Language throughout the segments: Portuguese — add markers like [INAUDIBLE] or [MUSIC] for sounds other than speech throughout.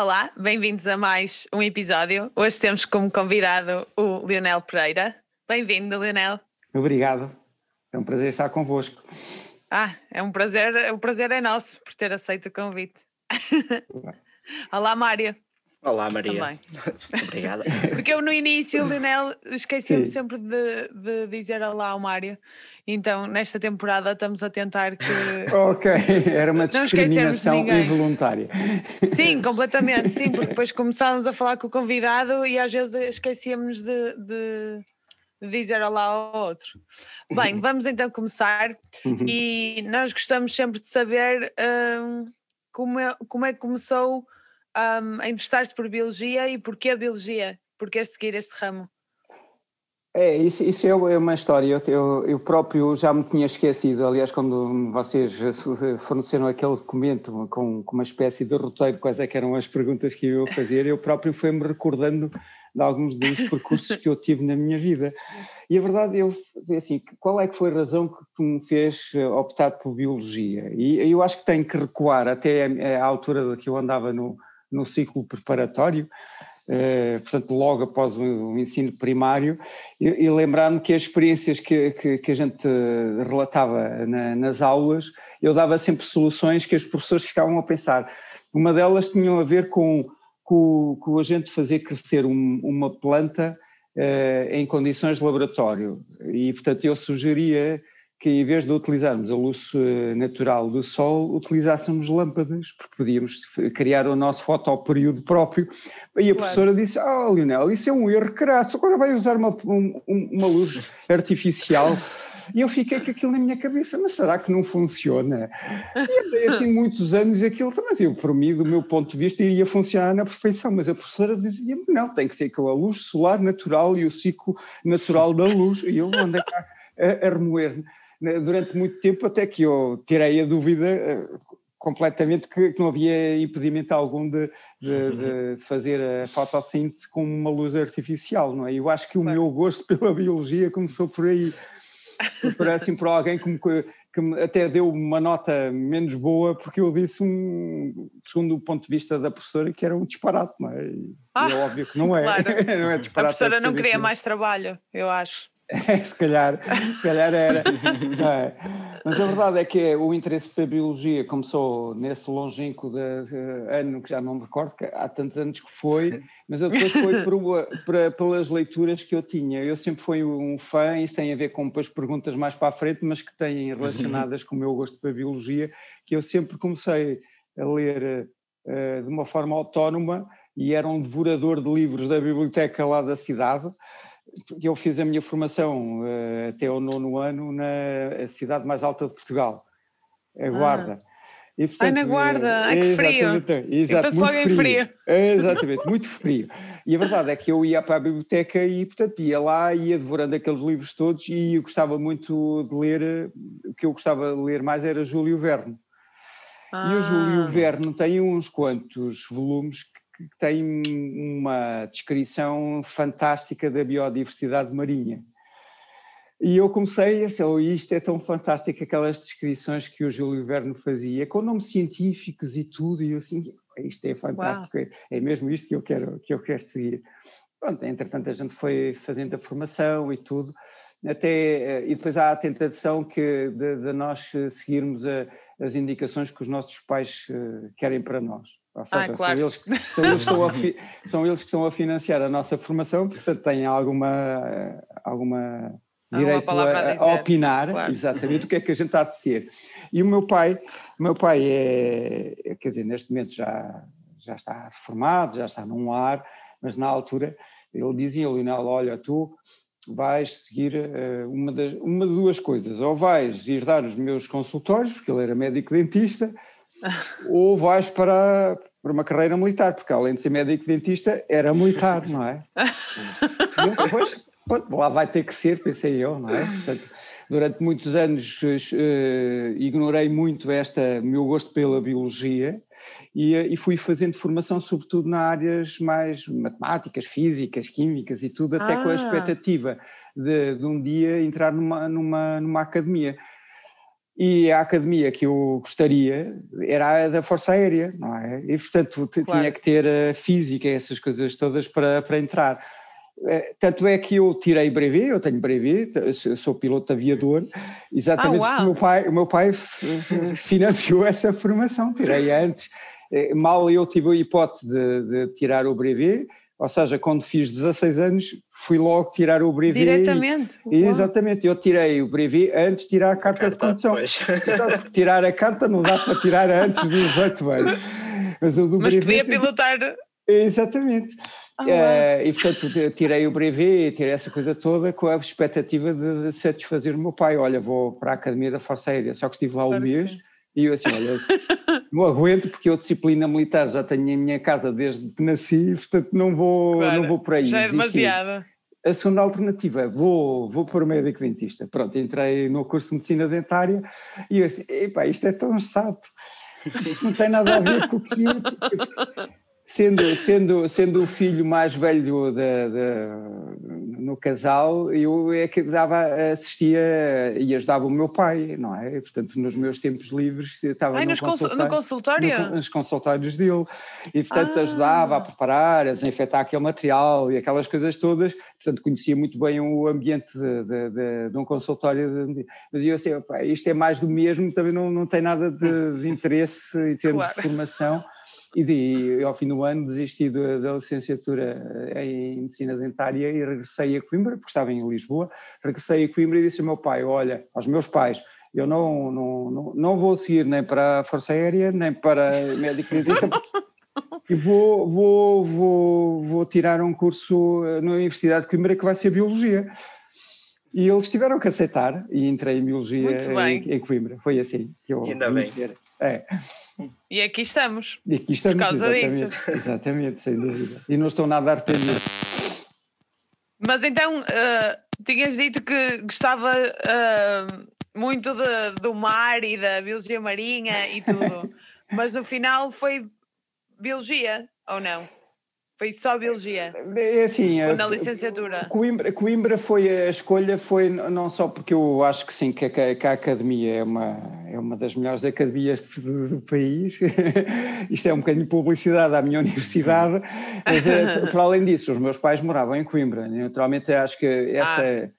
Olá, bem-vindos a mais um episódio. Hoje temos como convidado o Leonel Pereira. Bem-vindo, Leonel. Obrigado. É um prazer estar convosco. Ah, é um prazer, o prazer é nosso por ter aceito o convite. Olá, Mário. Olá, Maria. Também. [LAUGHS] Obrigada. Porque eu no início, Leonel, esqueci-me Sim. sempre de, de dizer olá ao Mário. Então, nesta temporada, estamos a tentar que. [LAUGHS] Ok, era uma Não esquecermos de discriminação ninguém. involuntária. Sim, [LAUGHS] completamente, sim, porque depois começávamos a falar com o convidado e às vezes esquecíamos de, de- de dizer olá ao outro. Bem, vamos então começar Uhum. e nós gostamos sempre de saber hum, como, é, como é que começou hum, a interessar-se por biologia e porquê a biologia, porquê seguir este ramo. É, isso, isso é uma história. Eu, eu, próprio já me tinha esquecido. Aliás, quando vocês forneceram aquele documento com, com uma espécie de roteiro, quais é eram as perguntas que eu ia fazer, eu próprio fui-me recordando de alguns dos percursos que eu tive na minha vida. E a verdade, eu, assim, qual é que foi a razão que me fez optar por biologia? E eu acho que tenho que recuar até a altura que eu andava no, no ciclo preparatório, eh, portanto, logo após o, o ensino primário, e, e lembrar-me que as experiências que, que, que a gente relatava na, nas aulas, eu dava sempre soluções que os professores ficavam a pensar. Uma delas tinha a ver com, com, com a gente fazer crescer um, uma planta eh, em condições de laboratório. E, portanto, eu sugeria que em vez de utilizarmos a luz eh, natural do sol, utilizássemos lâmpadas, porque podíamos criar o nosso fotoperíodo próprio. E a Claro. professora disse, ah, Leonel, isso é um erro crasso, agora vai usar uma, um- um- uma luz [LAUGHS] artificial. E eu fiquei com aquilo na minha cabeça, mas será que não funciona? E andei assim muitos anos e aquilo, mas eu, por mim, do meu ponto de vista, iria funcionar na perfeição, mas a professora dizia-me, não, tem que ser com a luz solar natural e o ciclo natural da luz. E eu andei cá a, a remoer durante muito tempo, até que eu tirei a dúvida eh, completamente que, que não havia impedimento algum de, de- de fazer a fotossíntese com uma luz artificial, não é? Eu acho que o Claro. meu gosto pela biologia começou por aí. Parece por alguém que, me, que me até deu uma nota menos boa porque eu disse um, segundo o ponto de vista da professora, que era um disparate, não é? E Ah, é óbvio que não é. claro. [LAUGHS] não é A disparate. professora deve não queria mais trabalho, eu acho. [LAUGHS] se calhar, se calhar era. [LAUGHS] é? Mas a verdade é que o interesse pela biologia começou nesse longínquo de, de ano que já não me recordo, há tantos anos que foi, mas eu depois foi por para- pelas leituras que eu tinha. Eu sempre fui um fã, isso tem a ver com depois perguntas mais para a frente, mas que têm relacionadas com o meu gosto pela biologia, que eu sempre comecei a ler eh, de uma forma autónoma e era um devorador de livros da biblioteca lá da cidade eu fiz a minha formação eh, até o nono ano na cidade mais alta de Portugal, a Guarda. E, Ai, na portanto, Guarda. eh, Ai, que frio. exatamente, Exato, penso muito frio. É, Exatamente, muito frio. E a verdade é que eu ia para a biblioteca e, portanto, ia lá, ia devorando aqueles livros todos e eu gostava muito de ler, eh, o que eu gostava de ler mais era Júlio Verne. E o Júlio Ah, Verne tem uns quantos volumes que têm uma descrição fantástica da biodiversidade marinha. E eu comecei a dizer, oh, isto é tão fantástico, aquelas descrições que o Júlio Verne fazia, com nomes científicos e tudo, e eu assim, isto é fantástico, é, é mesmo isto que eu quero, que eu quero seguir. Pronto, entretanto a gente foi fazendo a formação e tudo, até, eh, e depois há a tentação que de, de nós eh, seguirmos a- as indicações que os nossos pais eh, querem para nós. Ou seja, Ah, claro. são, eles, que- são, eles a [LAUGHS] são eles que estão a financiar a nossa formação, portanto têm alguma, alguma direito a a, opinar claro. exatamente o que é que a gente há de ser. E o meu pai, o meu pai é, é, quer dizer, neste momento já, já está formado, já está num lar, mas na altura ele dizia, Leonel, olha, tu vais seguir eh, uma, das, uma de duas coisas, ou vais ir dar os meus consultórios, porque ele era médico dentista, ou vais para, para uma carreira militar, porque além de ser médico dentista, era militar, não é? E eu, pois, pronto, lá vai ter que ser, pensei eu, não é? Portanto, durante muitos anos eh, ignorei muito esta meu gosto pela biologia e, eh, e fui fazendo formação sobretudo nas áreas mais matemáticas, físicas, químicas e tudo, até com a Ah. expectativa de, de um dia entrar numa, numa, numa academia. E a academia que eu gostaria era a da Força Aérea, não é? E portanto claro. tinha que ter a física, essas coisas todas para, para entrar. Eh, tanto é que eu tirei brevet, eu tenho brevet, sou piloto aviador, exatamente ah, porque o meu pai, o meu pai [LAUGHS] financiou essa formação, tirei antes. Eh, mal eu tive a hipótese de, de tirar o brevet, ou seja, quando fiz 16 anos, fui logo tirar o brevet. Diretamente? E, exatamente, eu tirei o brevet antes de tirar a carta, a carta de condução. [LAUGHS] tirar a carta não dá para tirar antes dos 18 anos. Mas, o do Mas brevet, podia pilotar. Exatamente. Ah, uh, e portanto tirei o brevet, tirei essa coisa toda com a expectativa de, de, satisfazer o meu pai. Olha, vou para a Academia da Força Aérea, só que estive lá claro um mês e eu assim, olha, [LAUGHS] não aguento porque eu disciplina militar já tenho em minha casa desde que nasci, portanto não vou, claro, não vou por aí. Já é demasiada. A segunda alternativa é vou, vou para o médico dentista. Pronto, entrei no curso de medicina dentária e eu assim, epá, isto é tão chato, isto não tem nada a ver com o que é [LAUGHS] sendo, sendo, sendo o filho mais velho de, de, no casal, eu é que dava, assistia e ajudava o meu pai, não é? E, portanto, nos meus tempos livres estava Ai, no, consultório, no consultório? No, nos consultórios dele. E, portanto, ah. ajudava a preparar, a desinfetar aquele material e aquelas coisas todas. Portanto, conhecia muito bem o ambiente de, de, um consultório. Mas eu assim, isto é mais do mesmo, também não, não tem nada de, de interesse em termos claro. de formação e de, ao fim do ano desisti da, da, licenciatura em medicina dentária e regressei a Coimbra, porque estava em Lisboa, regressei a Coimbra e disse ao meu pai, olha, aos meus pais, eu não, não, não, não vou seguir nem para a Força Aérea, nem para médico dentista, [LAUGHS] e vou, vou, vou, vou tirar um curso na Universidade de Coimbra que vai ser Biologia. E eles tiveram que aceitar e entrei em Biologia em, em, Coimbra. Foi assim que eu Ainda bem. É. E aqui estamos. E aqui estamos. Por causa exatamente, disso. Exatamente, sem dúvida. E não estou nada arrependido. Mas então, uh, tinhas dito que gostava uh, muito de, do mar e da biologia marinha e tudo, [LAUGHS] mas no final foi biologia, ou não? Foi só biologia? É assim, Ou na licenciatura? Coimbra, Coimbra foi a escolha, foi não só porque eu acho que sim, que a, que a academia é uma, é uma das melhores academias do, do país. [LAUGHS] Isto é um bocadinho de publicidade à minha universidade, [LAUGHS] mas eh, para além disso, os meus pais moravam em Coimbra. Naturalmente, acho que essa. Ah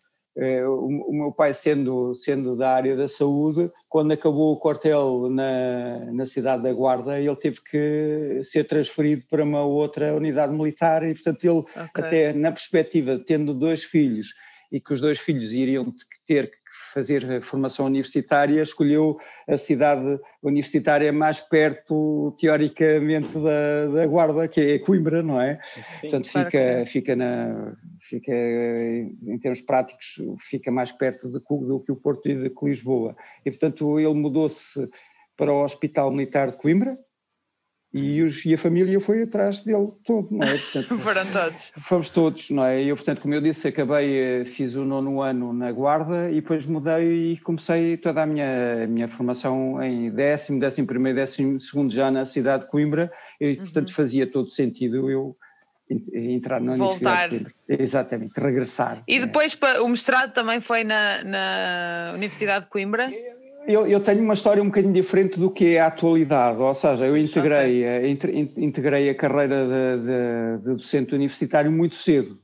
o, meu pai sendo, sendo da área da saúde, quando acabou o quartel na, na cidade da Guarda, ele teve que ser transferido para uma outra unidade militar e, portanto, ele okay. até na perspectiva, tendo dois filhos e que os dois filhos iriam ter fazer formação universitária, escolheu a cidade universitária mais perto, teoricamente, da, da Guarda, que é Coimbra, não é? Sim, Portanto, fica, fica, na, fica, em termos práticos, fica mais perto de, do que o Porto e de Lisboa. E, portanto, ele mudou-se para o Hospital Militar de Coimbra, e, os, e, a família foi atrás dele todo, não é? Portanto, [LAUGHS] Foram todos. Fomos todos, não é? Eu, portanto, como eu disse, acabei, eh, fiz o nono ano na Guarda e depois mudei e comecei toda a minha, a minha formação em décimo, décimo primeiro, décimo segundo já na cidade de Coimbra e, portanto, uhum. fazia todo sentido eu entrar na Voltar. Universidade de Coimbra. Exatamente, regressar. E depois é. o mestrado também foi na, na Universidade de Coimbra? Eu, eu, tenho uma história um bocadinho diferente do que é a atualidade, ou seja, eu integrei, okay. integrei a carreira de, de, de docente universitário muito cedo.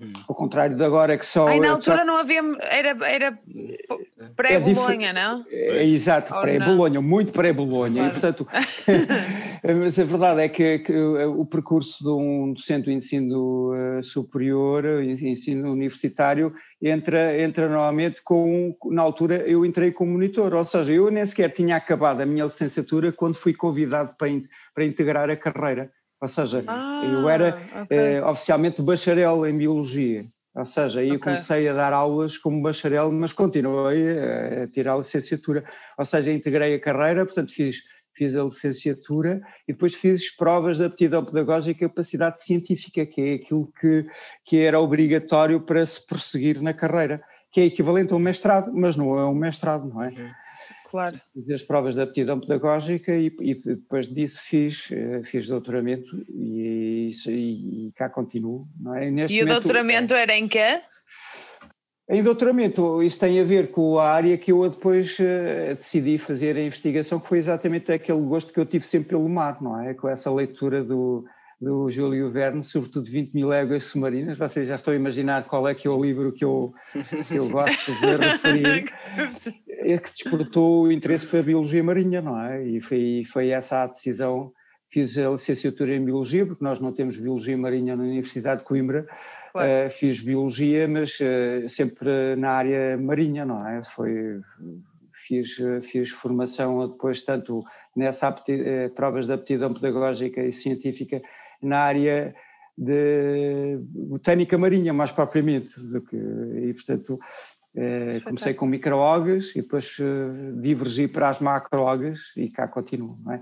Uhum. Ao contrário de agora que só. Aí na altura só... não havia. Era, era pré-Bolonha, é não? É, exato, pré-Bolonha, muito pré-Bolonha. Claro. E portanto. [LAUGHS] [LAUGHS] mas a verdade é que, que, o percurso de um docente do ensino uh, superior, ensino universitário, entra, entra normalmente com. Na altura eu entrei como monitor, ou seja, eu nem sequer tinha acabado a minha licenciatura quando fui convidado para, para integrar a carreira. Ou seja, ah, eu era okay. eh, oficialmente bacharel em Biologia. Ou seja, aí okay. comecei a dar aulas como bacharel, mas continuei a, a tirar a licenciatura. Ou seja, integrei a carreira, portanto fiz, fiz a licenciatura e depois fiz provas de aptidão pedagógica e capacidade científica, que é aquilo que, que era obrigatório para se prosseguir na carreira, que é equivalente a um mestrado, mas não é um mestrado, não é? Uhum. Claro. Fiz as provas de aptidão pedagógica e, e depois disso fiz, eh, fiz doutoramento e, e, e cá continuo. Não é? Neste e o doutoramento era em quê? Em doutoramento, isso tem a ver com a área que eu depois uh, decidi fazer a investigação, que foi exatamente aquele gosto que eu tive sempre pelo mar, não é? Com essa leitura do, do Júlio Verne, sobretudo 20 mil léguas submarinas. Vocês já estão a imaginar qual é que é o livro que eu, que eu gosto de referir, [LAUGHS] é que despertou o interesse pela biologia marinha, não é? E foi, foi essa a decisão. Fiz a licenciatura em biologia, porque nós não temos biologia marinha na Universidade de Coimbra, Claro. Uh, fiz biologia, mas uh, sempre na área marinha, não é? Foi, fiz, fiz formação depois tanto nessa uh, provas de aptidão pedagógica e científica na área de botânica marinha, mais propriamente, do que, e portanto comecei com microalgas e depois divergi para as macroalgas e cá continuo. É?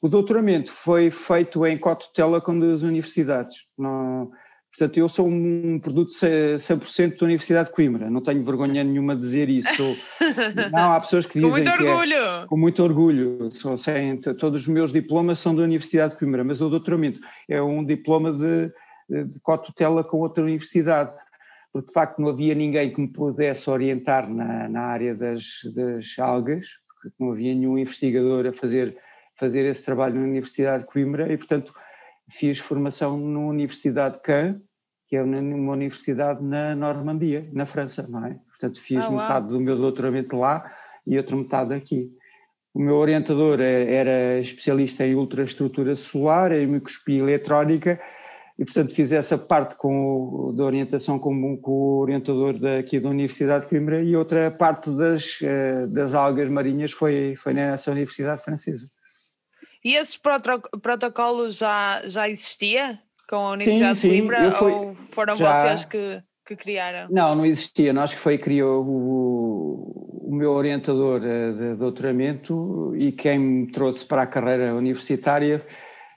O doutoramento foi feito em cotutela com duas universidades, não Portanto, eu sou um produto 100% da Universidade de Coimbra, não tenho vergonha nenhuma de dizer isso. [LAUGHS] Não, há pessoas que dizem. Com muito é orgulho! É, com muito orgulho. Sou, sem, todos os meus diplomas são da Universidade de Coimbra, mas o doutoramento é um diploma de, de cotutela com outra universidade, porque de facto não havia ninguém que me pudesse orientar na, na área das, das algas, porque não havia nenhum investigador a fazer, fazer esse trabalho na Universidade de Coimbra e, portanto fiz formação na Universidade de Caen, que é uma universidade na Normandia, na França, não é? Portanto, fiz ah, metade do meu doutoramento lá e outra metade aqui. O meu orientador é, era especialista em ultraestrutura solar, em microscopia eletrónica, e portanto fiz essa parte com o, da orientação com, com o orientador daqui da Universidade de Coimbra e outra parte das, eh, das algas marinhas foi, foi nessa Universidade Francesa. E esses protocolos já, já existia com a Universidade sim, de Coimbra fui, ou foram já, vocês que, que criaram? Não, não existia. Nós que foi criou o, o meu orientador eh, de doutoramento e quem me trouxe para a carreira universitária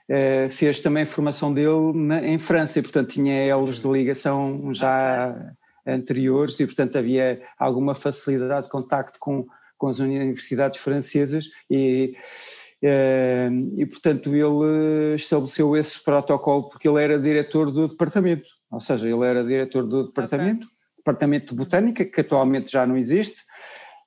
eh, fez também formação dele na, em França e portanto tinha elos de ligação já okay. anteriores e portanto havia alguma facilidade de contacto com, com as universidades francesas e eh, e, portanto, ele estabeleceu esse protocolo porque ele era diretor do departamento, ou seja, ele era diretor do departamento, okay. departamento de botânica, que atualmente já não existe.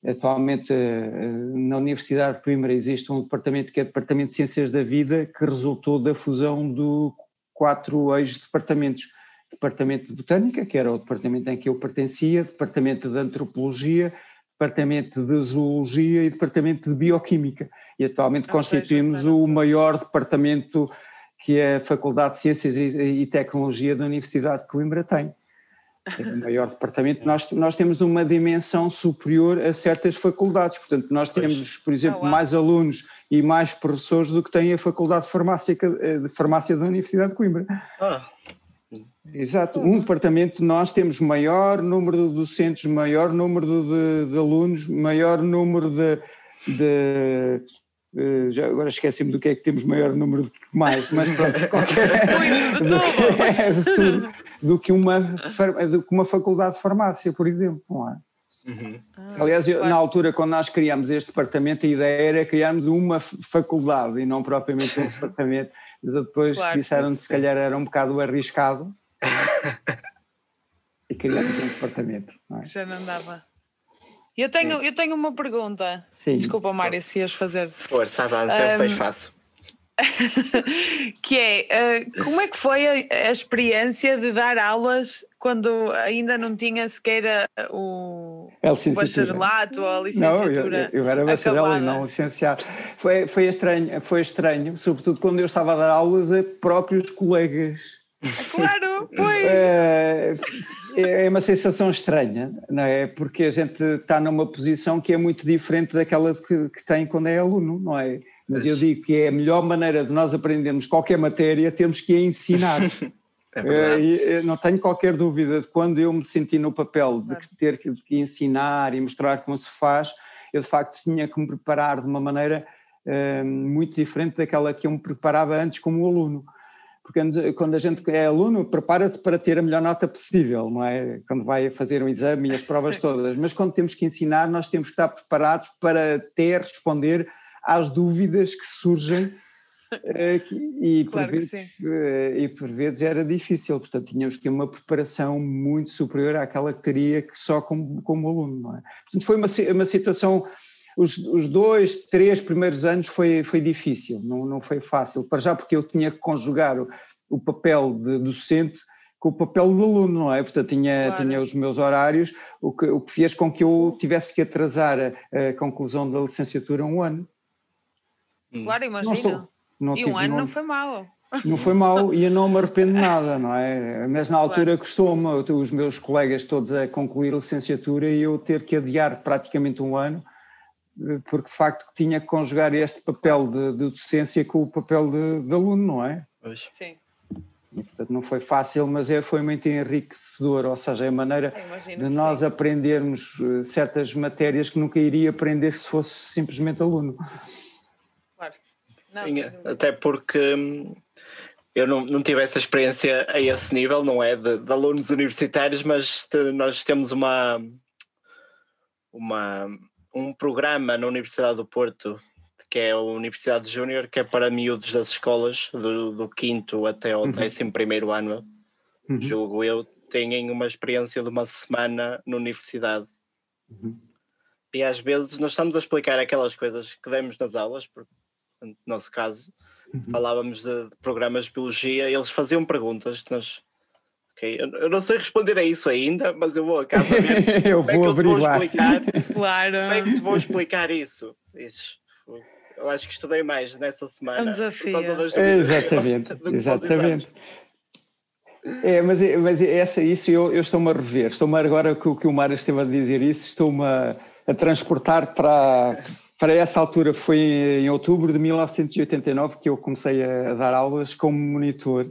Atualmente eh, na Universidade de Coimbra existe um departamento que é o Departamento de Ciências da Vida, que resultou da fusão de quatro ex-departamentos. Departamento de Botânica, que era o departamento em que eu pertencia, Departamento de Antropologia, Departamento de Zoologia e Departamento de Bioquímica e atualmente ah, constituímos o maior departamento que a Faculdade de Ciências e, Tecnologia da Universidade de Coimbra tem. É o maior departamento. Nós, nós temos uma dimensão superior a certas faculdades, portanto, nós temos, por exemplo, ah, mais alunos e mais professores do que tem a Faculdade de Farmácia, de Farmácia da Universidade de Coimbra. Ah. Exato, um departamento nós temos maior número de docentes, maior número de, de alunos, maior número de, de Uh, já agora esqueci-me do que é que temos maior número de mais, mas pronto, [LAUGHS] qualquer, do, que, tudo, [LAUGHS] do, que uma, do que uma faculdade de farmácia, por exemplo, não é? Uhum. Ah, Aliás, eu, na altura, quando nós criámos este departamento, a ideia era criarmos uma faculdade e não propriamente um [LAUGHS] departamento, mas depois claro, disseram que se calhar era um bocado arriscado e criámos um departamento. Não é? Já não dava. Eu tenho, eu tenho uma pergunta. Sim. Desculpa, Mário, se ias fazer. Força, avança, um, depois [LAUGHS] faço. que é, uh, como é que foi a, a, experiência de dar aulas quando ainda não tinha sequer o, o bacharelato ou a licenciatura? Não, eu, eu era bacharel e não licenciado. Foi, foi, estranho, foi estranho, sobretudo quando eu estava a dar aulas a próprios colegas [LAUGHS] Claro, pois. É, é uma sensação estranha, não é? Porque a gente está numa posição que é muito diferente daquela que, que tem quando é aluno, não é? Mas eu digo que é a melhor maneira de nós aprendermos qualquer matéria, temos que a ensinar. [LAUGHS] É não tenho qualquer dúvida de quando eu me senti no papel de ter que ensinar e mostrar como se faz, eu de facto tinha que me preparar de uma maneira uh, muito diferente daquela que eu me preparava antes como aluno porque quando a gente é aluno, prepara-se para ter a melhor nota possível, não é? Quando vai fazer um exame e as provas [LAUGHS] todas. Mas quando temos que ensinar, nós temos que estar preparados para ter, responder às dúvidas que surgem e, [LAUGHS] por claro vezes, e por vezes era difícil, portanto tínhamos que ter uma preparação muito superior àquela que teria só como, como aluno, não é? Portanto foi uma, uma situação os, os, dois, três primeiros anos foi, foi difícil, não, não foi fácil, para já porque eu tinha que conjugar o, o papel de docente com o papel do aluno, não é? Portanto, tinha, claro. tinha os meus horários, o que, o que fez com que eu tivesse que atrasar a, a conclusão da licenciatura um ano. Hum. Claro, imagina. Não estou, não e um ano não, não foi mau. Não foi mau e eu não me arrependo de nada, não é? Mas na altura claro. custou-me os meus colegas todos a concluir a licenciatura e eu ter que adiar praticamente um ano porque de facto tinha que conjugar este papel de, de docência com o papel de, de aluno, não é? Pois. Sim. E, portanto, não foi fácil, mas é, foi muito enriquecedor, ou seja, é a maneira de nós sim. aprendermos eh, certas matérias que nunca iria aprender se fosse simplesmente aluno. Claro. Não, sim, até porque hum, eu não, não tive essa experiência a esse nível, não é? De, de alunos universitários, mas de, nós temos uma, uma um programa na Universidade do Porto, que é a Universidade Júnior, que é para miúdos das escolas, do, do quinto até ao uhum. décimo primeiro ano, uhum. julgo eu, têm uma experiência de uma semana na universidade. Uhum. E às vezes nós estamos a explicar aquelas coisas que demos nas aulas, porque no nosso caso uhum. falávamos de, de, programas de biologia, e eles faziam perguntas, nós Ok, eu, não sei responder a isso ainda, mas eu vou acabar. [LAUGHS] eu vou é averiguar. Vou explicar, [LAUGHS] claro. Como é que te vou explicar isso? isso? Eu acho que estudei mais nessa semana. É um desafio. É, exatamente, [LAUGHS] exatamente. É, mas, mas essa, isso eu, eu estou-me a rever, estou-me agora que o que o Mário esteve a dizer isso, estou-me a, a, transportar para, para essa altura, foi em outubro de 1989 que eu comecei a dar aulas como monitor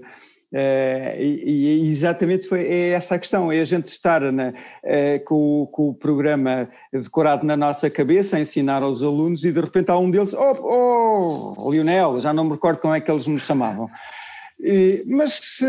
Uh, e, e, exatamente foi é essa a questão, é a gente estar na, uh, com, com, o programa decorado na nossa cabeça, a ensinar aos alunos e de repente há um deles, oh, oh Lionel, já não me recordo como é que eles me chamavam, e, mas se,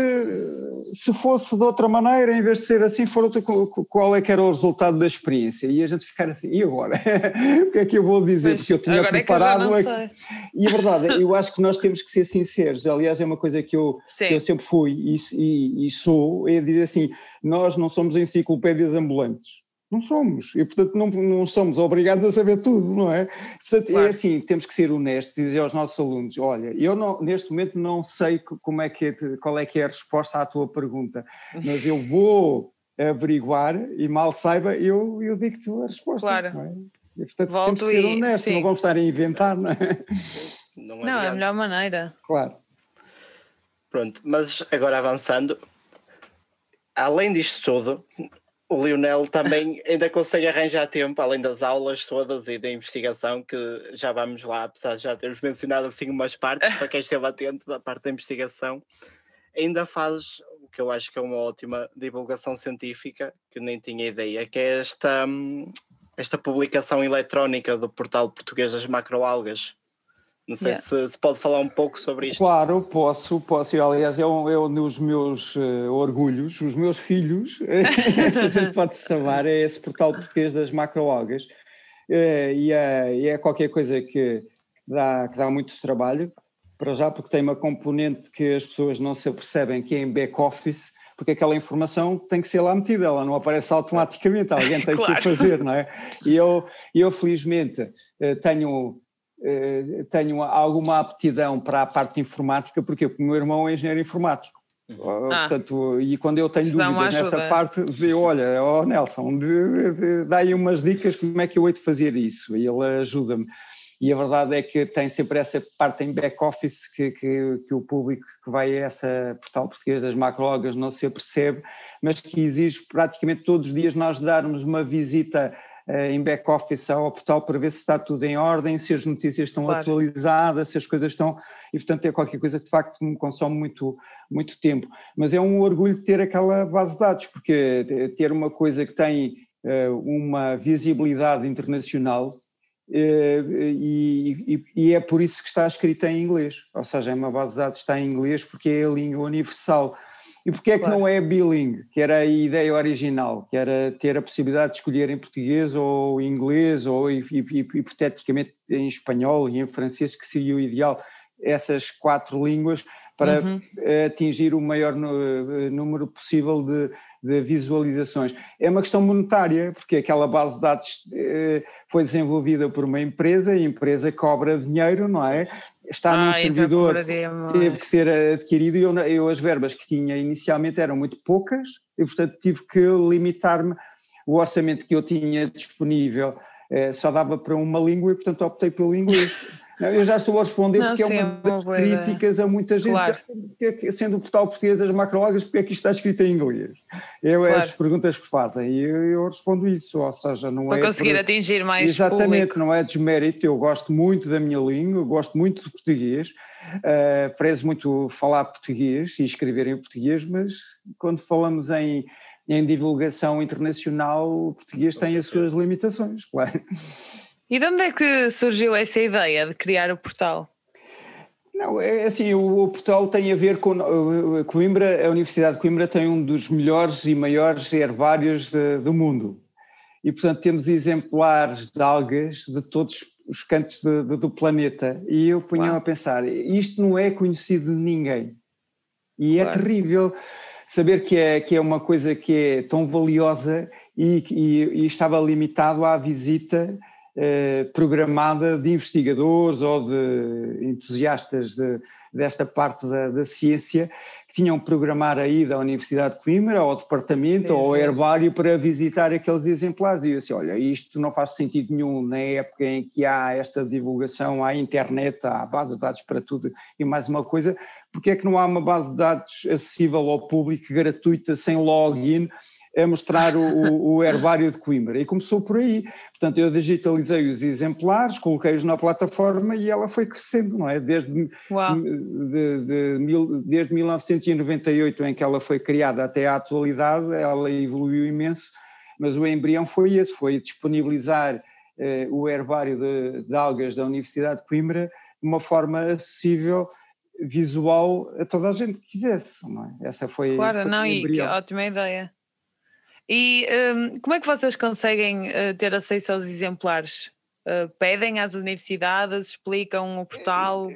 se, fosse de outra maneira, em vez de ser assim, for outra, qual é que era o resultado da experiência? E a gente ficar assim, e agora? [LAUGHS] o que é que eu vou dizer? Pois, Porque eu tinha preparado. É que e a verdade, é, eu acho que nós temos que ser sinceros. Aliás, é uma coisa que eu, que eu sempre fui e, e, e sou, é dizer assim: nós não somos enciclopédias ambulantes. Não somos, e portanto não, não somos obrigados a saber tudo, não é? Portanto, é claro. é assim, temos que ser honestos e dizer aos nossos alunos, olha, eu não, neste momento não sei como é que é, qual é que é a resposta à tua pergunta, mas eu vou averiguar e mal saiba, eu, eu digo-te a resposta. Claro. Não é? E, portanto, Volto temos que ser honestos, e, não vamos estar a inventar, não é? Não, é, não, é a melhor maneira. Claro. Pronto, mas agora avançando, além disto tudo, o Lionel também ainda consegue arranjar tempo, além das aulas todas e da investigação, que já vamos lá, apesar de já termos mencionado assim umas partes, para quem esteve atento da parte da investigação, ainda faz o que eu acho que é uma ótima divulgação científica, que nem tinha ideia, que é esta, hum, esta publicação eletrónica do portal português das macroalgas. Não sei yeah. se, se, pode falar um pouco sobre isto. Claro, posso, posso. Eu, aliás, é um, é um dos meus uh, orgulhos, os meus filhos, [LAUGHS] se a gente pode chamar, é esse portal português das macroalgas. Uh, e, é, e é qualquer coisa que dá, que dá muito trabalho, para já porque tem uma componente que as pessoas não se apercebem que é em back-office, porque aquela informação tem que ser lá metida, ela não aparece automaticamente, alguém tem [LAUGHS] claro. que o fazer, não é? E eu, eu felizmente, eh, tenho eh, tenho alguma aptidão para a parte informática, porque o meu irmão é engenheiro informático. Uhum. Ah, Portanto, e quando eu tenho dúvidas nessa parte, eu, olha, oh Nelson, dá aí umas dicas como é que eu hei de fazer isso, e ele ajuda-me. E a verdade é que tem sempre essa parte em back-office que, que, que, o público que vai a essa portal português das macrogas não se apercebe, mas que exige praticamente todos os dias nós darmos uma visita eh, em back-office ao portal para ver se está tudo em ordem, se as notícias estão claro. atualizadas, se as coisas estão. E, portanto, é qualquer coisa que de facto me consome muito, muito tempo. Mas é um orgulho ter aquela base de dados, porque ter uma coisa que tem uh, uma visibilidade internacional. E, e, e, é por isso que está escrita em inglês, ou seja, é uma base de dados que está em inglês porque é a língua universal. E porquê é que claro. não é bilingue, que era a ideia original, que era ter a possibilidade de escolher em português ou em inglês ou hipoteticamente em espanhol e em francês, que seria o ideal. essas quatro línguas para uhum. atingir o maior número possível de, de, visualizações. É uma questão monetária, porque aquela base de dados foi desenvolvida por uma empresa, e a empresa cobra dinheiro, não é? Está ah, num então servidor, teve que ser adquirido e eu, eu, as verbas que tinha inicialmente eram muito poucas e portanto tive que limitar-me, o orçamento que eu tinha disponível eh, só dava para uma língua e portanto optei pelo inglês. Eu já estou a responder não, porque sim, é uma das críticas a muita gente, claro. sendo o portal português das macroalgas, porque é que isto está escrito em inglês? Eu, é claro. as perguntas que fazem e eu, eu, respondo isso, ou seja, não Para é... Para conseguir por... atingir mais Exatamente, público. não é desmérito, eu gosto muito da minha língua, gosto muito de português, uh, prezo muito falar português e escrever em português, mas quando falamos em em divulgação internacional, o português tem as suas limitações, claro. E de onde é que surgiu essa ideia de criar o portal? Não, é assim, o, o, portal tem a ver com Coimbra, a Universidade de Coimbra tem um dos melhores e maiores herbários de, do mundo. E, portanto, temos exemplares de algas de todos os cantos de, de, do planeta. E eu punha a pensar, isto não é conhecido de ninguém. E é claro. é terrível saber que é, que é uma coisa que é tão valiosa e, e, e estava limitado à visita programada de investigadores ou de entusiastas de, desta parte da, da, ciência que tinham programar a ida à Universidade de Coimbra, ao departamento, ou ao herbário para visitar aqueles exemplares. E eu disse, olha, isto não faz sentido nenhum na época em que há esta divulgação, há internet, há base de dados para tudo e mais uma coisa, porque é que não há uma base de dados acessível ao público, gratuita, sem login, a mostrar o, o, herbário de Coimbra. E começou por aí. Portanto, eu digitalizei os exemplares, coloquei-os na plataforma e ela foi crescendo, não é? Desde, de, de, desde 1998, em que ela foi criada até à atualidade, ela evoluiu imenso, mas o embrião foi esse, foi disponibilizar eh, o herbário de, de algas da Universidade de Coimbra de uma forma acessível visual a toda a gente que quisesse, não é? Essa foi Claro, não, e que ótima ideia. E um, como é que vocês conseguem uh, ter acesso aos exemplares? Uh, pedem às universidades, explicam o portal?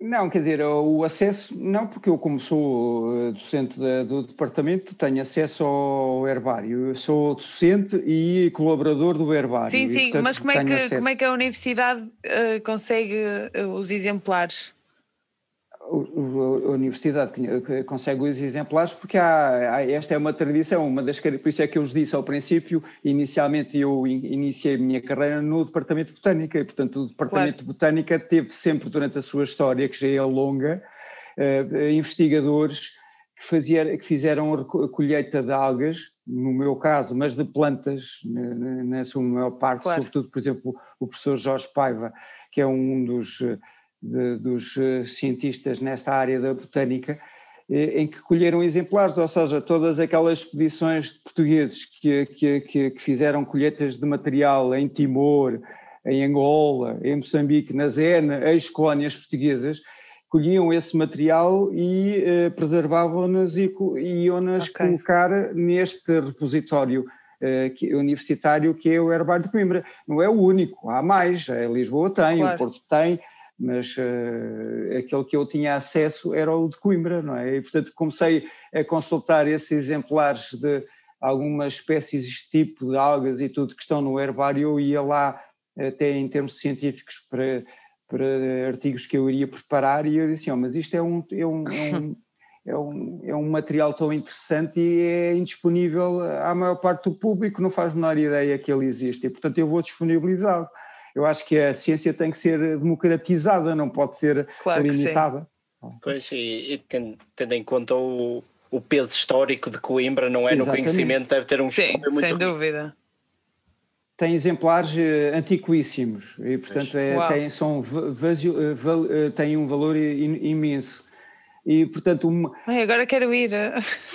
Não, quer dizer, o acesso, não, porque eu, como sou eh, docente do departamento, tenho acesso ao herbário. Eu sou docente e colaborador do herbário. Sim, sim, e, portanto, mas como é, que, como é que a universidade uh, consegue os exemplares? A universidade consegue os exemplares porque há, esta é uma tradição, uma das por isso é que eu vos disse ao princípio, inicialmente eu iniciei a minha carreira no Departamento de Botânica e portanto o Departamento claro. de Botânica teve sempre durante a sua história, que já é longa, uh, investigadores que, fazia, que fizeram a colheita de algas, no meu caso, mas de plantas, na, na sua maior parte, claro. sobretudo, por exemplo, o professor Jorge Paiva, que é um dos de, dos eh, cientistas nesta área da botânica, eh, em que colheram exemplares, ou seja, todas aquelas expedições de portugueses que, que, que, que fizeram colheitas de material em Timor, em Angola, em Moçambique, na Zena, ex-colónias portuguesas, colhiam esse material e eh, preservavam-nas e iam-nas okay. colocar neste repositório eh, que, universitário que é o Herbário de Coimbra. Não é o único, há mais, a Lisboa tem, claro. o Porto tem, mas uh, aquele que eu tinha acesso era o de Coimbra, não é? E portanto comecei a consultar esses exemplares de algumas espécies deste tipo de algas e tudo que estão no herbário, eu ia lá até em termos científicos para, para artigos que eu iria preparar e eu disse, oh, mas isto é um, é um, é um é um, é um material tão interessante e é indisponível à maior parte do público, não faz menor ideia que ele existe, e portanto eu vou disponibilizá-lo eu acho que a ciência tem que ser democratizada, não pode ser claro limitada. Pois, e, e tendo em conta o, o peso histórico de Coimbra, não é? Exatamente. No conhecimento deve ter um Sim, muito sem dúvida. Tem exemplares uh, antiquíssimos e, portanto, é, tem, são, vazio, val, uh, têm um valor imenso. E, portanto, uma, Ai, agora quero ir.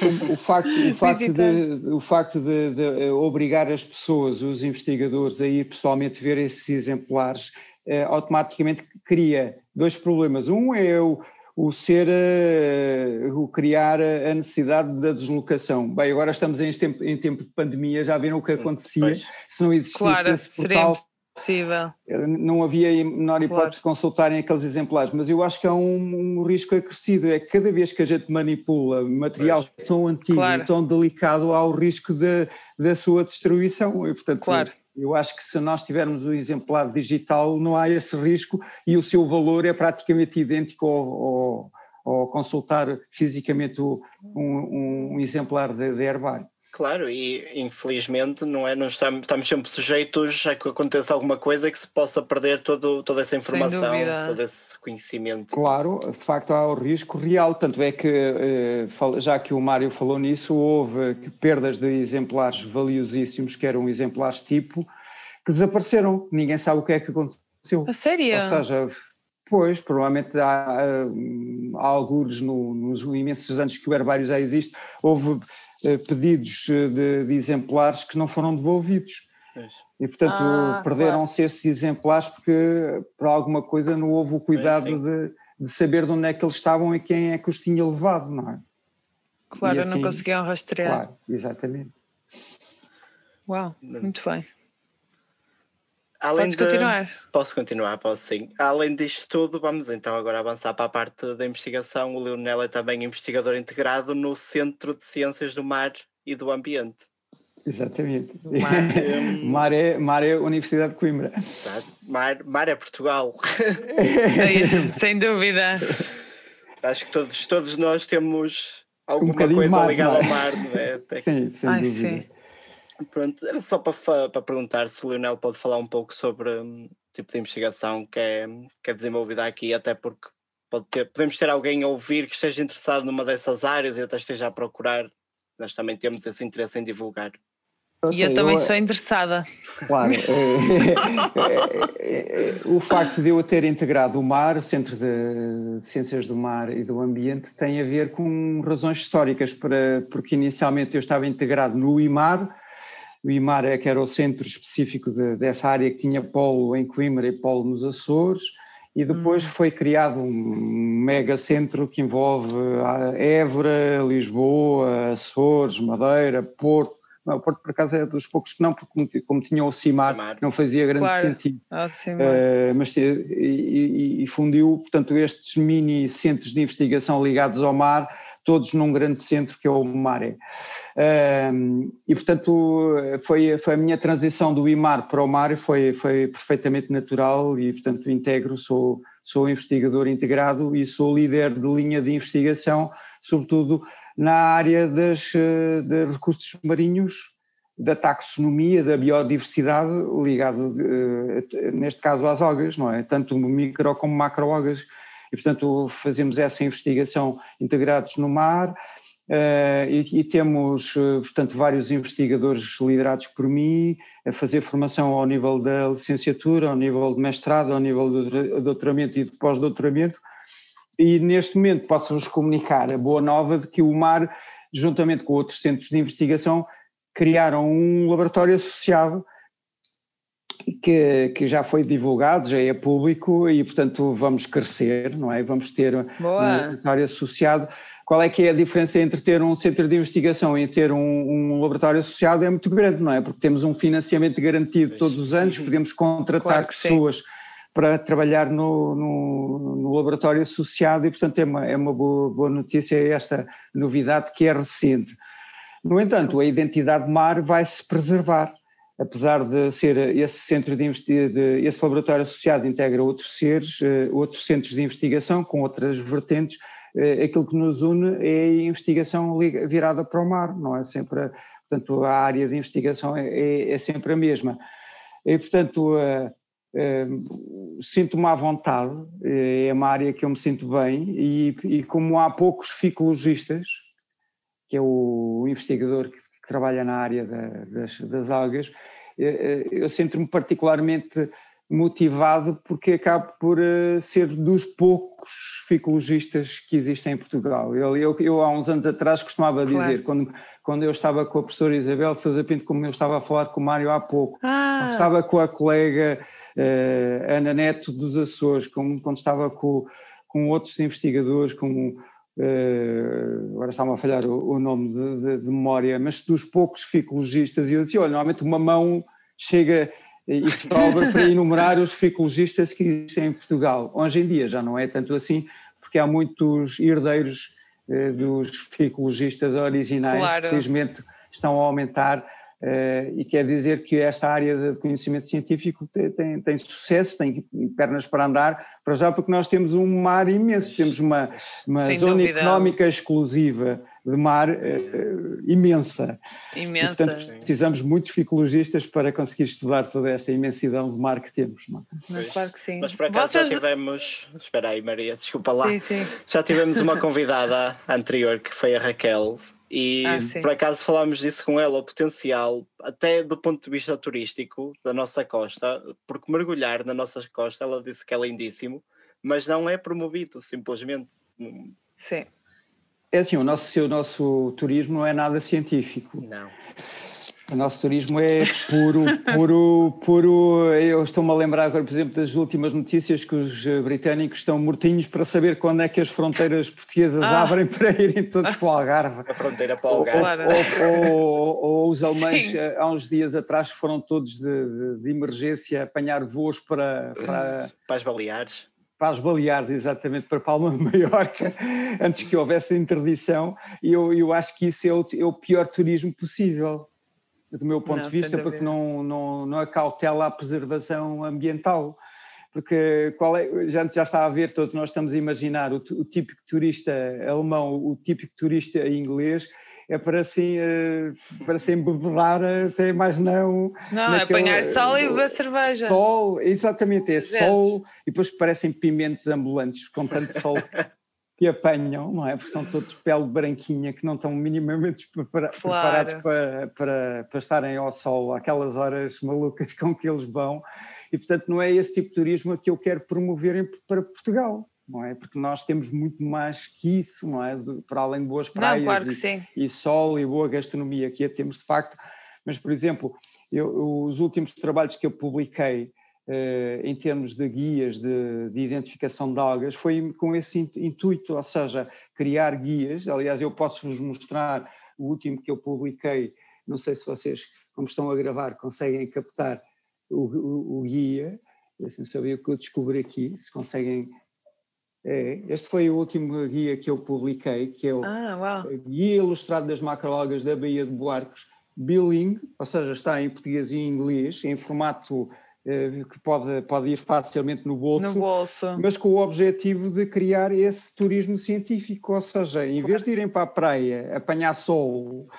O, o facto, o [LAUGHS] facto, de, o facto de, de, eh, obrigar as pessoas, os investigadores, a ir pessoalmente ver esses exemplares, eh, automaticamente cria dois problemas. Um é o, o ser, uh, o criar a necessidade da deslocação. Bem, agora estamos em tempo, em tempo de pandemia, já viram o que acontecia, pois. se não existisse claro, esse portal Possível. Não havia a menor hipótese claro. de consultarem aqueles exemplares, mas eu acho que há um, um, risco acrescido, é que cada vez que a gente manipula material pois. tão antigo claro. tão delicado, há o risco de, da sua destruição, e portanto claro. eu acho que se nós tivermos o exemplar digital não há esse risco e o seu valor é praticamente idêntico ao, ao, ao consultar fisicamente um, um, um exemplar de, de herbário. Claro, e infelizmente não é, não estamos, estamos sempre sujeitos a que aconteça alguma coisa que se possa perder todo, toda essa informação, todo esse conhecimento. Claro, de facto há o risco real, tanto é que, eh, já que o Mário falou nisso, houve perdas de exemplares valiosíssimos, que eram exemplares tipo, que desapareceram, ninguém sabe o que é que aconteceu. A sério? Ou seja, Pois, provavelmente há, há alguns no, nos imensos anos que o herbário já existe, houve eh, pedidos eh, de, de, exemplares que não foram devolvidos. Pois. E, portanto, ah, perderam-se claro. esses exemplares porque, por alguma coisa, não houve o cuidado de, de, saber de onde é que eles estavam e quem é que os tinha levado, não é? Claro, assim, não conseguiam rastrear. Claro, exatamente. Uau, muito bem. Além Podes de... continuar. Posso continuar, posso sim. Além disto tudo, vamos então agora avançar para a parte da investigação. O Leonel é também investigador integrado no Centro de Ciências do Mar e do Ambiente. Exatamente. Mar, [LAUGHS] um... mar, é, mar é a Universidade de Coimbra. Mar, mar é Portugal. É [LAUGHS] sem dúvida. Acho que todos, todos nós temos alguma um coisa ligada ao mar, não é? Sim, sem Ai, dúvida. Sim. Pronto, era só para, para perguntar se o Leonel pode falar um pouco sobre o um, tipo de investigação que é, que é desenvolvida aqui, até porque pode ter, podemos ter alguém a ouvir que esteja interessado numa dessas áreas e até esteja a procurar. Nós também temos esse interesse em divulgar. Eu e eu também eu, sou interessada. Claro. É, é, é, o facto de eu ter integrado o mar, o Centro de Ciências do Mar e do Ambiente, tem a ver com razões históricas, para, porque inicialmente eu estava integrado no IMAR, o IMAR é que era o centro específico de, dessa área que tinha polo em Coimbra e polo nos Açores, e depois hum. foi criado um mega centro que envolve Évora, Lisboa, Açores, Madeira, Porto. Não, Porto por acaso é dos poucos que não, porque como, tinha o CIMAR, CIMAR. não fazia grande claro. sentido. Ah, uh, mas, e, e, e fundiu, portanto, estes mini centros de investigação ligados ao mar todos num grande centro que é o Mare. e portanto foi, foi a minha transição do IMAR para o Mare foi, foi perfeitamente natural e portanto integro, sou, sou investigador integrado e sou líder de linha de investigação, sobretudo na área das, de recursos marinhos, da taxonomia, da biodiversidade, ligado eh, neste caso às algas, não é? Tanto micro como macroalgas e, portanto, fazemos essa investigação integrados no mar uh, e, e, temos, uh, portanto, vários investigadores liderados por mim a fazer formação ao nível da licenciatura, ao nível de mestrado, ao nível do doutoramento e de pós-doutoramento. E neste momento posso-vos comunicar a boa nova de que o MAR, juntamente com outros centros de investigação, criaram um laboratório associado que, que, já foi divulgado, já é público e, portanto, vamos crescer, não é? Vamos ter Boa. um laboratório associado. Qual é que é a diferença entre ter um centro de investigação e ter um, um, laboratório associado? É muito grande, não é? Porque temos um financiamento garantido todos os anos, podemos contratar claro pessoas sim. para trabalhar no, no, no, laboratório associado e, portanto, é uma, é uma boa, boa notícia esta novidade que é recente. No entanto, a identidade MAR vai-se preservar apesar de ser esse centro de, de esse laboratório associado integra outros seres, uh, outros centros de investigação com outras vertentes, uh, aquilo que nos une é a investigação virada para o mar, não é sempre, portanto a área de investigação é, é, é sempre a mesma. E portanto uh, sinto-me à vontade, é uma área que eu me sinto bem e, e como há poucos ficologistas, que é o investigador que que trabalha na área da, das, das, algas, eh, eh, eu sinto-me particularmente motivado porque acabo por eh, ser dos poucos ficologistas que existem em Portugal. Eu, eu, eu há uns anos atrás costumava claro. dizer, quando, quando eu estava com a professora Isabel de Sousa Pinto, como eu estava a falar com o Mário há pouco, ah. quando estava com a colega uh, Ana Neto dos Açores, quando, quando estava com, com outros investigadores, como Uh, agora está-me a falhar o, o nome de, de, de, memória, mas dos poucos ficologistas, e eu disse: olha, normalmente uma mão chega e sobra [LAUGHS] para enumerar os ficologistas que existem em Portugal. Hoje em dia já não é tanto assim, porque há muitos herdeiros eh, dos ficologistas originais, claro. felizmente estão a aumentar Uh, e quer dizer que esta área de conhecimento científico tem, tem, tem, sucesso, tem pernas para andar, para já porque nós temos um mar imenso, temos uma, uma zona dúvida. económica exclusiva de mar uh, imensa. Imensa. E, portanto, precisamos de muitos ficologistas para conseguir estudar toda esta imensidão de mar que temos. Mas, claro que sim. Mas por acaso Vocês... já tivemos, espera aí Maria, desculpa lá, sim, sim. já tivemos uma convidada anterior que foi a Raquel, e ah, por acaso falámos disso com ela, o potencial, até do ponto de vista turístico da nossa costa, porque mergulhar na nossa costa, ela disse que é lindíssimo, mas não é promovido, simplesmente. Sim. É assim, o nosso, o nosso turismo não é nada científico. Não. O nosso turismo é puro, puro, puro. Eu estou-me a lembrar agora, por exemplo, das últimas notícias que os britânicos estão mortinhos para saber quando é que as fronteiras portuguesas ah. abrem para irem todos para o Algarve. A fronteira para o Algarve. Ou, ou, ou, ou os alemães, Sim. Eh, há uns dias atrás, foram todos de, de, de emergência apanhar voos para. Para, para as Baleares para as Baleares, exatamente, para Palma de Maiorca, [LAUGHS] antes que houvesse interdição, e eu, eu acho que isso é o, é o pior turismo possível do meu ponto não, de vista, porque não, não, não acautela a preservação ambiental. Porque qual é, já, já está a ver, todos nós estamos a imaginar o, o típico turista alemão, o típico turista inglês, é para assim, eh, para se embebedar até mais não. Não, é apanhar sol e beber cerveja. Sol, exatamente, é sol e depois parecem pimentos ambulantes com tanto sol [LAUGHS] que apanham, não é? Porque são todos pele branquinha que não estão minimamente prepara claro. preparados para, para, para estarem ao sol, aquelas horas malucas com que eles vão. E, portanto, não é esse tipo de turismo que eu quero promover para Portugal, não é? Porque nós temos muito mais que isso, não é? Para além de boas praias não, claro e, e, sol e boa gastronomia, que temos de facto. Mas, por exemplo, eu, os últimos trabalhos que eu publiquei em termos de guias de, de, identificação de algas foi com esse intuito, ou seja, criar guias. Aliás, eu posso vos mostrar o último que eu publiquei, não sei se vocês, como estão a gravar, conseguem captar o, o, o guia. Deixem-me saber o que eu descobri aqui, se conseguem. É, este foi o último guia que eu publiquei, que é o ah, Guia Ilustrado das Macroalgas da Baía de Buarcos, bilingue, ou seja, está em português e inglês, em formato eh, que pode, pode ir facilmente no bolso, no bolso, mas com o objetivo de criar esse turismo científico, ou seja, em vez de irem para a praia apanhar sol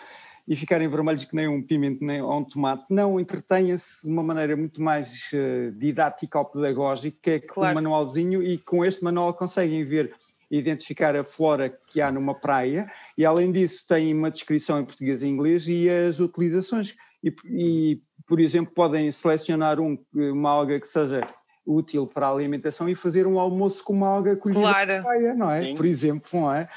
e ficarem vermelhos que nem um pimento nem um tomate, não, entretenha-se de uma maneira muito mais uh, didática ou pedagógica, com um manualzinho e com este manual conseguem ver identificar a flora que há numa praia e além disso tem uma descrição em português e inglês e as utilizações e, e por exemplo, podem selecionar um, uma alga que seja útil para a alimentação e fazer um almoço com uma alga colhida claro. praia, não é? Sim. Por exemplo, não é?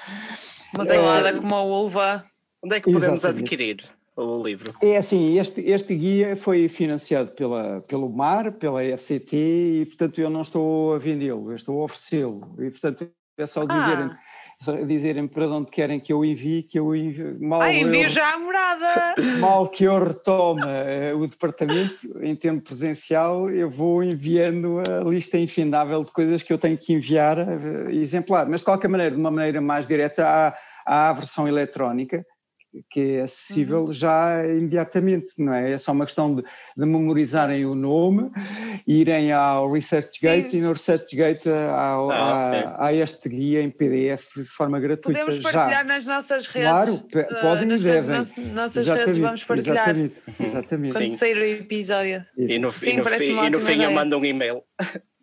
Uma salada é, como a uva. Onde é que podemos Exatamente. adquirir o livro? É assim, este, este guia foi financiado pela, pelo MAR, pela FCT e, portanto, eu não estou a vendê-lo, eu estou a oferecê-lo. E, portanto, é só dizerem... Ah dizerem para onde querem que eu envie, que eu envie. Mal ah, envio já a morada! [LAUGHS] Mal que eu retome uh, o departamento em tempo presencial, eu vou enviando a lista infindável de coisas que eu tenho que enviar uh, exemplar. Mas de qualquer maneira, de uma maneira mais direta, há a versão eletrónica que é acessível uhum. já imediatamente, não é? É só uma questão de, de memorizarem o nome, irem ao ResearchGate Sim. e no ResearchGate há, ah, okay. há, este guia em PDF de forma gratuita. Podemos partilhar já. nas nossas redes. Claro, uh, podem e devem. Nas nossas exatamente, redes vamos partilhar. Exatamente, exatamente. Quando sair o episódio. E no, Sim, e no, fim, e no fim eu mando um e-mail.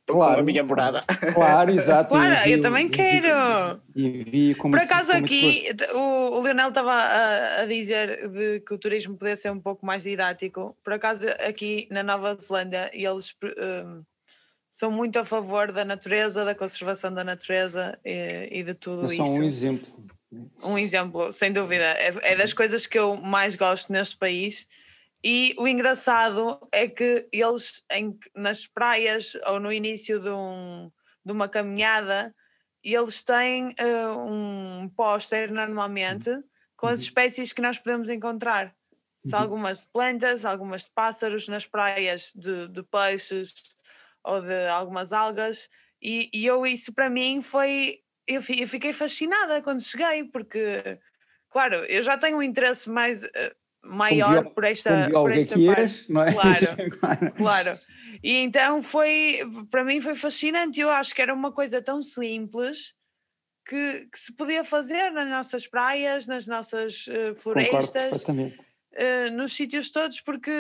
Claro, com a minha morada. Claro, exato. [LAUGHS] Claro, eu também quero. Envio, Por acaso aqui o, o Leonel estava a, a, dizer de que o turismo podia ser um pouco mais didático. Por acaso aqui na Nova Zelândia eles um, são muito a favor da natureza, da conservação da natureza e, e de tudo isso. São um exemplo. Um exemplo, sem dúvida. É, é das coisas que eu mais gosto neste país e o engraçado é que eles, em, nas praias ou no início de, um, de uma caminhada, eles têm uh, um póster normalmente com as uhum. espécies que nós podemos encontrar. uhum. algumas de plantas, algumas de pássaros, nas praias de, de peixes ou de algumas algas. E, e, eu, isso para mim foi. Eu, eu fiquei fascinada quando cheguei, porque, claro, eu já tenho um interesse mais. Uh, maior por esta, por esta parte. Não é? Claro, [LAUGHS] claro. E então foi, para mim foi fascinante. Eu acho que era uma coisa tão simples que, que se podia fazer nas nossas praias, nas nossas uh, florestas, uh, nos sítios todos, porque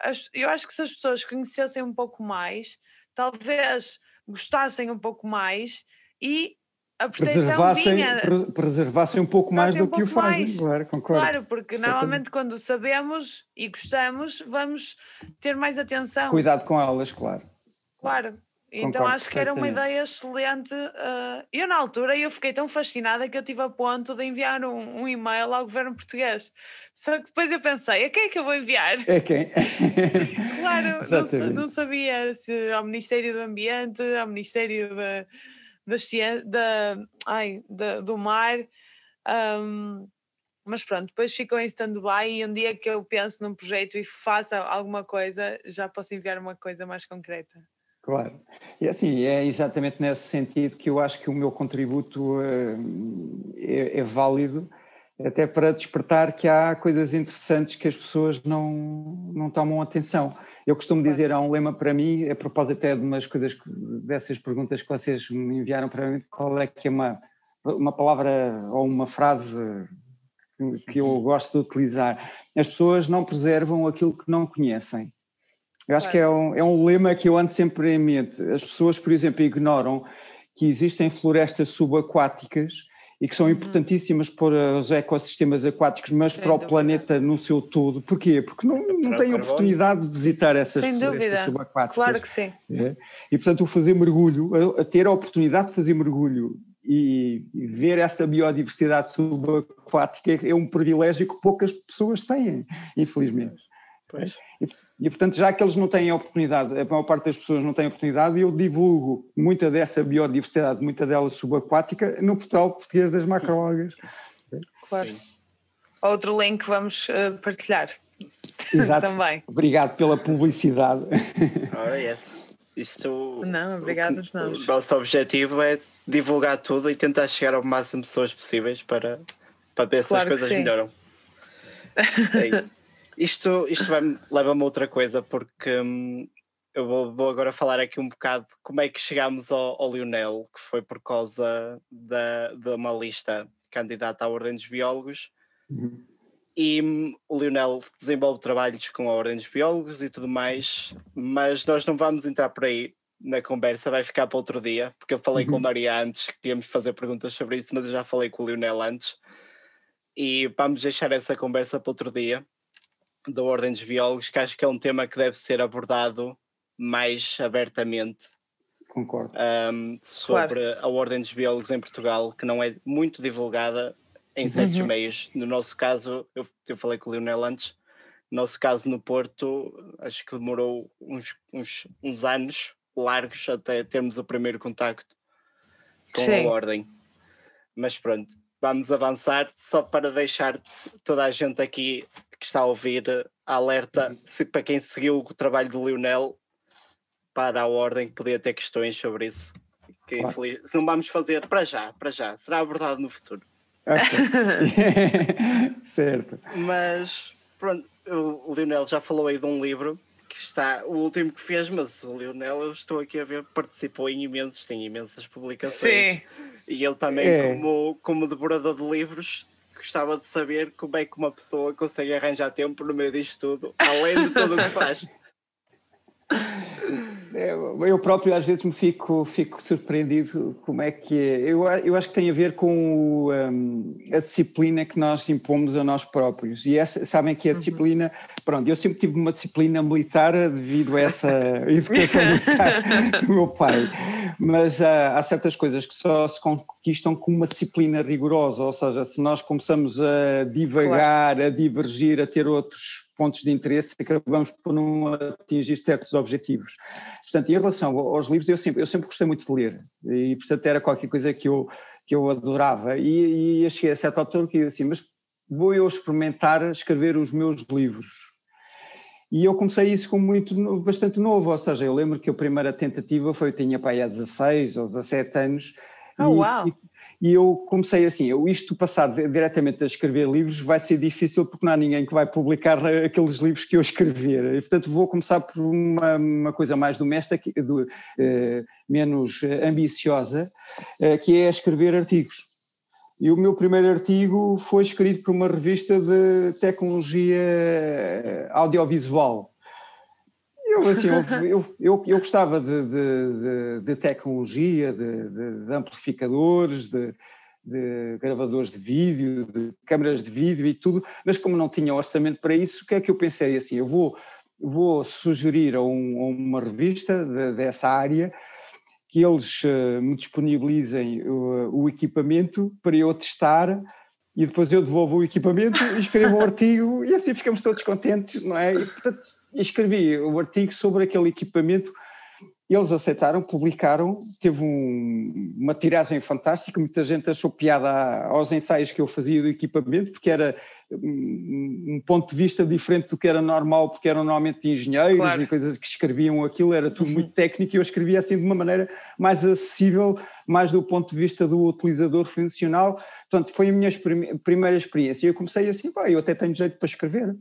as, eu acho que se as pessoas conhecessem um pouco mais, talvez gostassem um pouco mais e a proteção vinha... preservassem um pouco mais do um que o fazem, claro, concordo. Claro, porque normalmente quando sabemos e gostamos, vamos ter mais atenção. Cuidado com elas, claro. Claro. Então acho que era uma ideia excelente. Uh, eu na altura eu fiquei tão fascinada que eu tive a ponto de enviar um, um, e-mail ao governo português. Só que depois eu pensei, a quem é que eu vou enviar? É quem? [LAUGHS] [LAUGHS] claro, não, não, sabia se ao Ministério do Ambiente, ao Ministério da, da, ai, da do Mar. Um, mas pronto, depois ficou em stand-by e um dia que eu penso num projeto e faça alguma coisa, já posso enviar uma coisa mais concreta. Claro. E assim, é exatamente nesse sentido que eu acho que o meu contributo eh, é, é, válido, até para despertar que há coisas interessantes que as pessoas não, não tomam atenção. Eu costumo claro. dizer, há um lema para mim, a propósito até de umas coisas, dessas perguntas que vocês me enviaram para mim, qual é que é uma, uma palavra ou uma frase que eu gosto de utilizar. As pessoas não preservam aquilo que não conhecem. Eu acho claro. que é um, é um lema que eu ando sempre em mente. As pessoas, por exemplo, ignoram que existem florestas subaquáticas e que são uhum. importantíssimas para os ecossistemas aquáticos, mas Sem para dúvida. o planeta no seu todo. Porquê? Porque não, não têm oportunidade de visitar essas Sem dúvida. subaquáticas. Claro que sim. É? E, portanto, o fazer mergulho, a, a ter a oportunidade de fazer mergulho e, e, ver essa biodiversidade subaquática é um privilégio que poucas pessoas têm, infelizmente. Pois. E, e, portanto, já que eles não têm oportunidade, a maior parte das pessoas não tem oportunidade, eu divulgo muita dessa biodiversidade, muita dela subaquática, no portal português das macroalgas. Claro. Outro link vamos uh, partilhar. [LAUGHS] Exato. Também. Obrigado pela publicidade. Ora, yes. Isto, não, obrigado o, o nosso objetivo é divulgar tudo e tentar chegar ao máximo de pessoas possíveis para, para ver se as coisas melhoram. [LAUGHS] É isto, isto leva-me a outra coisa, porque hum, eu vou, vou, agora falar aqui um bocado como é que chegámos ao, ao Lionel, que foi por causa da, de uma lista candidata à Ordem dos Biólogos. Uhum. E hum, o Lionel desenvolve trabalhos com a Ordem dos Biólogos e tudo mais, mas nós não vamos entrar por aí na conversa, vai ficar para outro dia, porque eu falei uhum. com a Maria antes que íamos fazer perguntas sobre isso, mas eu já falei com o Lionel antes. E vamos deixar essa conversa para outro dia da Ordem dos Biólogos, que acho que é um tema que deve ser abordado mais abertamente. Concordo. Um, sobre claro. a Ordem dos Biólogos em Portugal, que não é muito divulgada em certos uhum. meios. No nosso caso, eu, eu falei com o Leonel antes, no nosso caso no Porto, acho que demorou uns, uns, uns anos largos até termos o primeiro contacto com Sim. a Ordem. Mas pronto, vamos avançar só para deixar toda a gente aqui que está a ouvir alerta se, para quem seguiu o trabalho do Lionel para a ordem que podia ter questões sobre isso. Que claro. infeliz... não vamos fazer para já, para já, será abordado no futuro. [LAUGHS] certo. Mas pronto, o Lionel já falou aí de um livro que está o último que fez, mas o Lionel, eu estou aqui a ver, participou em imensos, tem imensas publicações. Sim. E ele também, é. como, como devorador de livros, gostava de saber como é que uma pessoa consegue arranjar tempo no meio disto tudo, além de tudo o que faz. [LAUGHS] É, eu próprio às vezes me fico, fico surpreendido como é que é. Eu, eu acho que tem a ver com o, um, a disciplina que nós impomos a nós próprios. E essa, sabem que a uhum. disciplina, pronto, eu sempre tive uma disciplina militar devido a essa [LAUGHS] educação militar do meu pai. Mas há, há certas coisas que só se conquistam com uma disciplina rigorosa, ou seja, se nós começamos a divagar, claro. a divergir, a ter outros pontos de interesse, acabamos por não atingir certos objetivos. Portanto, em relação aos livros, eu sempre, eu sempre gostei muito de ler, e portanto era qualquer coisa que eu, que eu adorava, e, e eu cheguei a certa altura que eu assim, mas vou eu experimentar escrever os meus livros. E eu comecei isso com muito, bastante novo, ou seja, eu lembro que a primeira tentativa foi, eu tinha para aí há 16 ou 17 anos. Oh, e, uau! E, e eu comecei assim, eu, isto passar diretamente a escrever livros vai ser difícil porque não há ninguém que vai publicar aqueles livros que eu escrever. E, portanto, vou começar por uma, uma coisa mais doméstica, do, eh, menos ambiciosa, eh, que é escrever artigos. E o meu primeiro artigo foi escrito por uma revista de tecnologia eh, audiovisual. Eu, assim, eu, eu, eu, gostava de, de, de tecnologia, de, de amplificadores, de, gravadores de vídeo, de câmaras de vídeo e tudo, mas como não tinha orçamento para isso, o que é que eu pensei assim? Eu vou, vou sugerir a, um, a uma revista dessa área que eles uh, me disponibilizem o, o, equipamento para eu testar e depois eu devolvo o equipamento escrevo um [LAUGHS] artigo e assim ficamos todos contentes, não é? E, portanto, escrevi o artigo sobre aquele equipamento eles aceitaram, publicaram, teve um, uma tiragem fantástica, muita gente achou piada aos ensaios que eu fazia do equipamento, porque era um, um ponto de vista diferente do que era normal, porque eram normalmente engenheiros claro. e coisas que escreviam aquilo, era tudo muito técnico e eu escrevia assim de uma maneira mais acessível, mais do ponto de vista do utilizador funcional. Portanto, foi a minha primeira experiência. Eu comecei assim, pá, eu até tenho jeito para escrever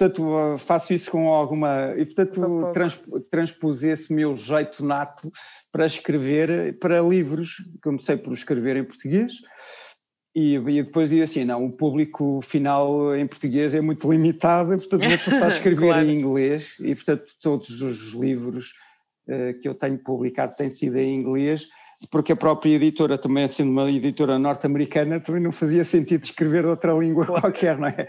portanto faço isso com alguma e portanto trans, transpus esse meu jeito nato para escrever para livros comecei por escrever em português e, e depois digo assim não o público final em português é muito limitado portanto vou passar a [LAUGHS] escrever claro. em inglês e portanto todos os livros uh, que eu tenho publicado têm sido em inglês porque a própria editora, também sendo uma editora norte-americana, também não fazia sentido escrever outra língua claro. [LAUGHS] qualquer, não é?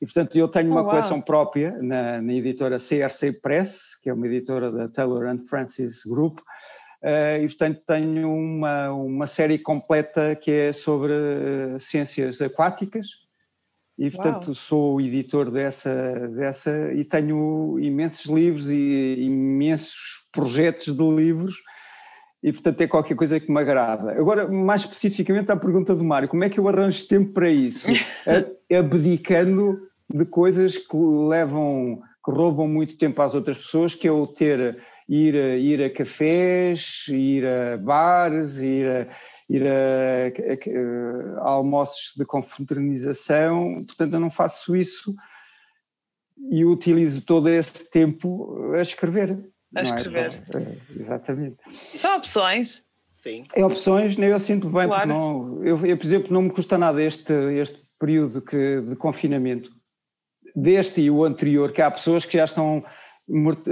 E, portanto, eu tenho uma oh, coleção própria na, na, editora CRC Press, que é uma editora da Taylor and Francis Group, uh, e, portanto, tenho uma, uma série completa que é sobre uh, ciências aquáticas, e, portanto, Uau. sou o editor dessa, dessa e tenho imensos livros e imensos projetos de livros e portanto é qualquer coisa que me agrada. Agora, mais especificamente à pergunta do Mário, como é que eu arranjo tempo para isso? [LAUGHS] Abdicando de coisas que levam, que roubam muito tempo às outras pessoas, que é o ter, ir a, ir a cafés, ir a bares, ir a, ir a, a, a almoços de confraternização, portanto eu não faço isso e utilizo todo esse tempo a escrever. A é? escrever. É? É, exatamente. São opções. Sim. É opções, né? eu sinto bem, claro. porque não, eu, eu, por exemplo, não me custa nada este, este período que, de confinamento, deste e o anterior, que há pessoas que já estão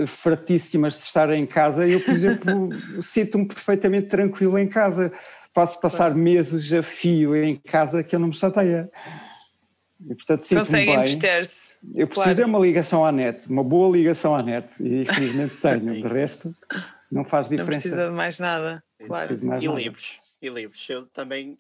fratíssimas de estar em casa, eu, por exemplo, [LAUGHS] sinto-me perfeitamente tranquilo em casa. Posso passar meses a fio em casa que eu não me chateia. E, portanto, Consegue entreter-se. Eu preciso claro. é uma ligação à net, uma boa ligação à net, e infelizmente [LAUGHS] tenho. De resto, não faz diferença. Não precisa de mais nada. Claro. Mais e nada. livros. E livros. Eu também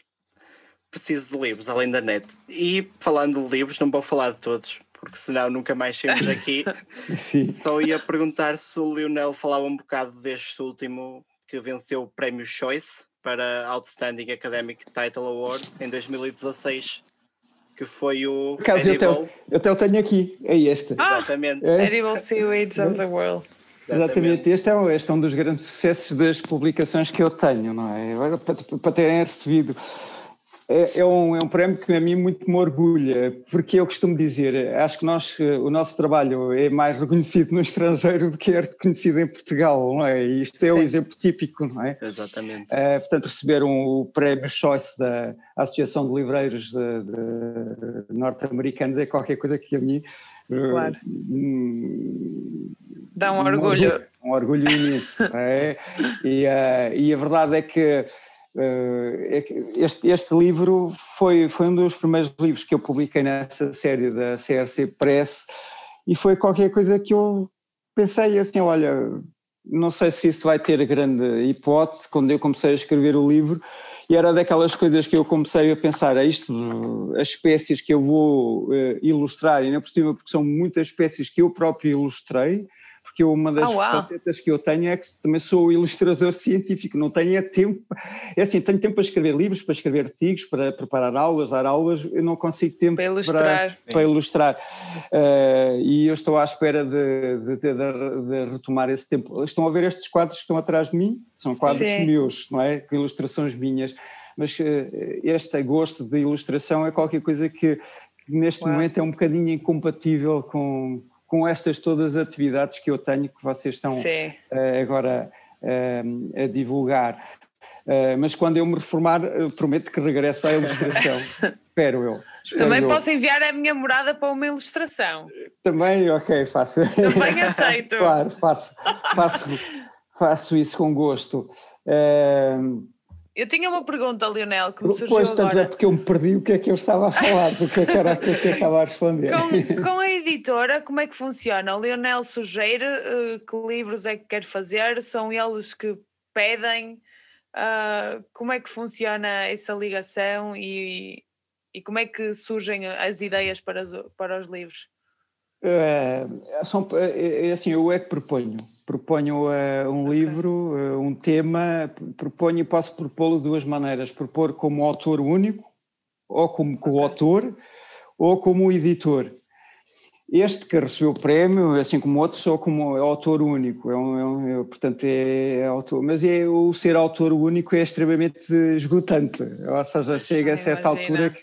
preciso de livros, além da net. E falando de livros, não vou falar de todos, porque senão nunca mais saímos aqui. [LAUGHS] Só ia perguntar se o Lionel falava um bocado deste último que venceu o prémio Choice para Outstanding Academic Title Award em 2016, que foi o. Caso Edible. eu, eu até o tenho aqui, é este. Ah, Exatamente. É. Edible Seaweeds of the World. Exatamente, este é, este é um dos grandes sucessos das publicações que eu tenho, não é? Para, para terem recebido é, é, um, é um prémio que a mim muito me orgulha, porque eu costumo dizer, acho que nós, o nosso trabalho é mais reconhecido no estrangeiro do que é reconhecido em Portugal, não é? E isto é Sim. o exemplo típico, não é? Exatamente. É, portanto, receber um, o prémio Choice da Associação de Livreiros norte-americanos é qualquer coisa que a mim Claro. Uh, Dá um, um orgulho. orgulho. Um orgulho imenso. é? e, uh, e a verdade é que eh, este, este, livro foi, foi um dos primeiros livros que eu publiquei nessa série da CRC Press e foi qualquer coisa que eu pensei assim, olha, não sei se isso vai ter grande hipótese. Quando eu comecei a escrever o livro e era daquelas coisas que eu comecei a pensar, é isto, as espécies que eu vou uh, ilustrar, é por cima porque são muitas espécies que eu próprio ilustrei, porque uma das oh, facetas que eu tenho é que também sou ilustrador [LAUGHS] científico, não tenho é tempo, é assim, tenho tempo para escrever livros, para escrever artigos, para preparar aulas, dar aulas, eu não consigo tempo para ilustrar. Para, para ilustrar. Uh, e eu estou à espera de, de, de, de, retomar esse tempo. Estão a ver estes quadros que estão atrás de mim? São quadros Sim. meus, não é? Ilustrações minhas. Mas uh, este gosto de ilustração é qualquer coisa que, que neste Uau. momento é um bocadinho incompatível com com estas todas as atividades que eu tenho, que vocês estão uh, agora uh, a divulgar. Uh, mas quando eu me reformar, prometo que regresso à ilustração. [LAUGHS] Espero eu. Espero Também eu. posso enviar a minha morada para uma ilustração. Também, ok, faço. Também [LAUGHS] aceito. claro, faço, faço, faço isso com gosto. Uh, eu tinha uma pergunta, Lionel, que me surgiu pois, agora. é porque eu me perdi o que é que eu estava a falar, porque era aquilo que eu estava a responder. Com, com, a editora, como é que funciona? O Lionel sugere uh, que livros é que quer fazer? São eles que pedem? Uh, como é que funciona essa ligação e, e como é que surgem as ideias para, os, para os livros? É, são, é, assim, eu é que proponho proponho uh, um okay. livro, uh, um tema, proponho e posso propô-lo de duas maneiras, propor como autor único, ou como coautor, ou como editor. Este que recebeu o prémio, assim como outros, sou como autor único, é um, é um, é, portanto é, é, autor, mas é, o ser autor único é extremamente esgotante, ou seja, chega a certa altura que,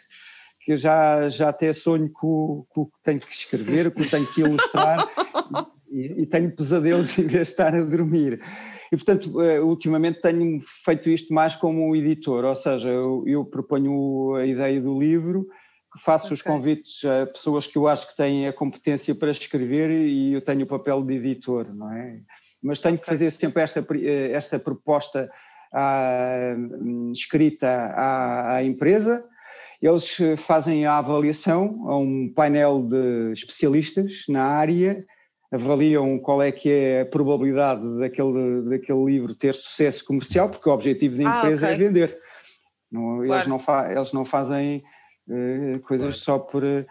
que já, já até sonho com o que tenho que escrever, com o que tenho que ilustrar, [LAUGHS] e, e tenho pesadelos [LAUGHS] em vez de estar a dormir. E, portanto, eh, ultimamente tenho feito isto mais como editor, ou seja, eu, eu proponho a ideia do livro, faço okay. os convites a pessoas que eu acho que têm a competência para escrever e eu tenho o papel de editor, não é? Mas tenho que fazer sempre esta, eh, esta proposta à, escrita à, à empresa, eles fazem a avaliação a um painel de especialistas na área avaliam qual é que é a probabilidade daquele, daquele livro ter sucesso comercial, porque o objetivo da ah, empresa ah, okay. é vender. Não, claro. eles, não fa, eles não fazem uh, coisas claro. só por uh,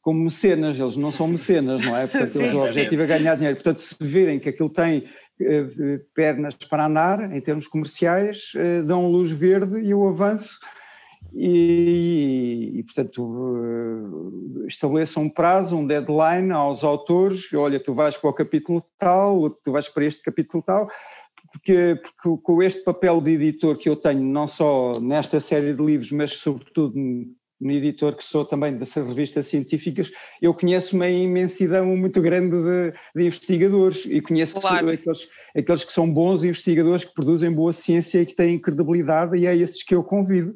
como mecenas, eles não são mecenas, não é? [LAUGHS] Portanto, sim, eles, o objetivo é ganhar dinheiro. Portanto, se virem que aquilo tem uh, pernas para andar, em termos comerciais, dão luz verde e o avanço e, e, portanto eh, estabeleçam um prazo, um deadline aos autores, olha, tu vais para o capítulo tal, tu vais para este capítulo tal, porque, porque com este papel de editor que eu tenho, não só nesta série de livros, mas sobretudo no editor que sou também dessas revistas científicas, eu conheço uma imensidão muito grande de, de investigadores e conheço claro. aqueles, aqueles que são bons investigadores, que produzem boa ciência e que têm credibilidade, e é esses que eu convido.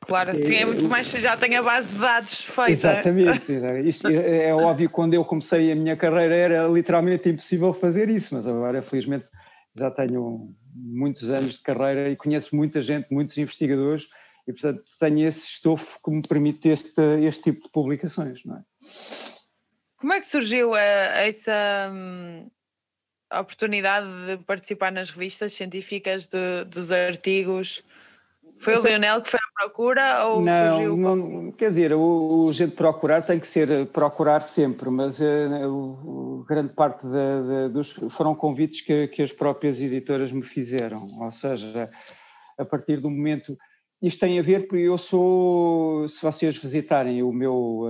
Claro, assim é muito mais, já tem a base de dados feita. Exatamente, [LAUGHS] isto é, é óbvio quando eu comecei a minha carreira era literalmente impossível fazer isso, mas agora felizmente já tenho muitos anos de carreira e conheço muita gente, muitos investigadores e portanto tenho esse estofo que me permite este, este tipo de publicações, não é? Como é que surgiu uh, essa um, oportunidade de participar nas revistas científicas de, dos artigos? Foi o Leonel que foi à procura ou não, surgiu? Não, quer dizer, o, o jeito de procurar tem que ser eh, procurar sempre, mas uh, o, grande parte dos foram convites que, que as próprias editoras me fizeram, ou seja, a partir do momento isto tem a ver porque eu sou, se vocês visitarem o meu,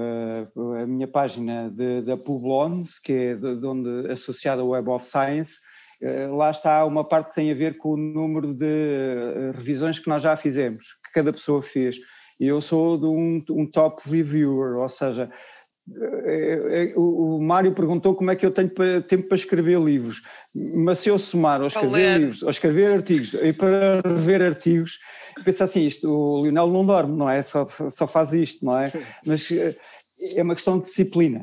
uh, a minha página da Publons, que é de, de onde associada ao Web of Science, eh, lá está uma parte que tem a ver com o número de eh, revisões que nós já fizemos, que cada pessoa fez. E eu sou de um, um top reviewer, ou seja, eh, o Mário perguntou como é que eu tenho tempo para escrever livros, mas se eu somar ou escrever livros, ou escrever artigos e para rever artigos, pensa assim, isto, o Lionel não dorme, não é? Só, só faz isto, não é? Mas é uma questão de disciplina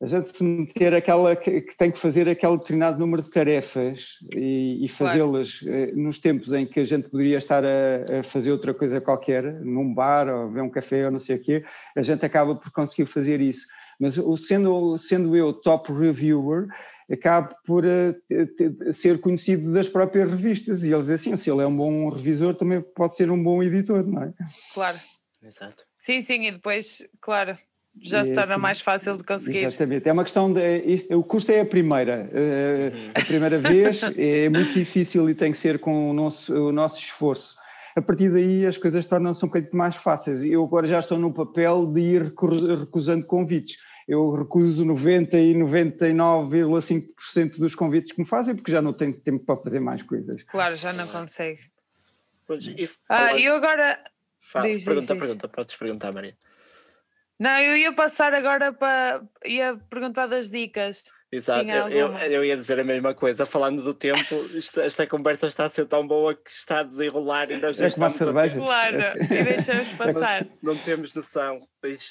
a gente se meter aquela que, que, tem que fazer aquele determinado número de tarefas e, e fazê-las claro. Eh, nos tempos em que a gente poderia estar a, a, fazer outra coisa qualquer, num bar ou ver um café ou não sei o quê, a gente acaba por conseguir fazer isso. Mas sendo, sendo eu top reviewer, acabo por uh, ser conhecido das próprias revistas e eles dizem assim, se ele é um bom revisor também pode ser um bom editor, não é? Claro. Exato. Sim, sim, e depois, claro, já se torna mais fácil de conseguir. Exatamente, é uma questão de. O custo é a primeira. Eh, a primeira [LAUGHS] vez é muito difícil e tem que ser com o nosso, o nosso esforço. A partir daí as coisas tornam-se um bocadinho mais fáceis. Eu agora já estou no papel de ir recusando convites. Eu recuso 90 e 99,5% dos convites que me fazem porque já não tenho tempo para fazer mais coisas. Claro, já não consegue. Ah, eu agora. Fala, diz, pergunta, diz, pergunta, podes perguntar, Maria. Não, eu ia passar agora para. ia perguntar das dicas. Exato, eu, eu, eu, ia dizer a mesma coisa. Falando do tempo, isto, esta conversa está a ser tão boa que está a desenrolar e nós já é estamos cerveja. Claro, [LAUGHS] e deixamos passar. Não, não temos noção.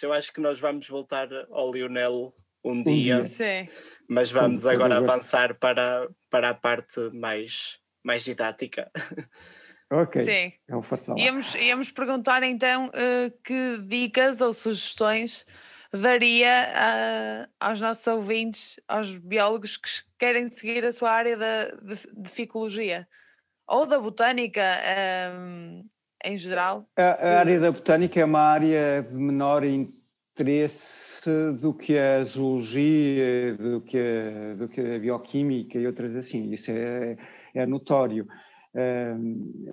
Eu acho que nós vamos voltar ao Lionel um dia. Sim. Mas vamos agora avançar para, para a parte mais, mais didática. [LAUGHS] Ok. Sim. É um íamos, íamos perguntar então uh, que dicas ou sugestões daria uh, aos nossos ouvintes, aos biólogos que querem seguir a sua área da, de, de ficologia ou da botânica um, eh, em geral? A, a, área da botânica é uma área de menor interesse do que a zoologia, do que a, do que a bioquímica e outras assim. Isso é, é notório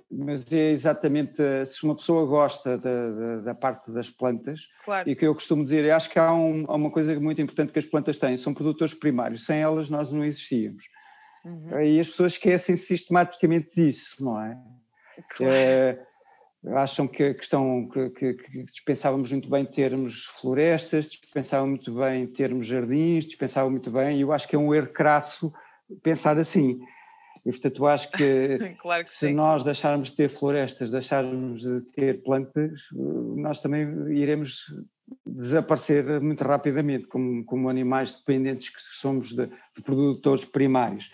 mas é exatamente se uma pessoa gosta da, da, da parte das plantas, claro. e que eu costumo dizer, acho que há, um, há, uma coisa muito importante que as plantas têm, são produtores primários, sem elas nós não existíamos. Uhum. E as pessoas esquecem sistematicamente disso, não é? Claro. É, acham que, estão, que, que, que, dispensávamos muito bem termos florestas, dispensavam muito bem termos jardins, dispensavam muito bem, e eu acho que é um erro crasso pensar assim. E portanto acho que, [LAUGHS] claro que se sim. nós deixarmos de ter florestas, deixarmos de ter plantas, nós também iremos desaparecer muito rapidamente como, como animais dependentes que somos de, de produtores primários.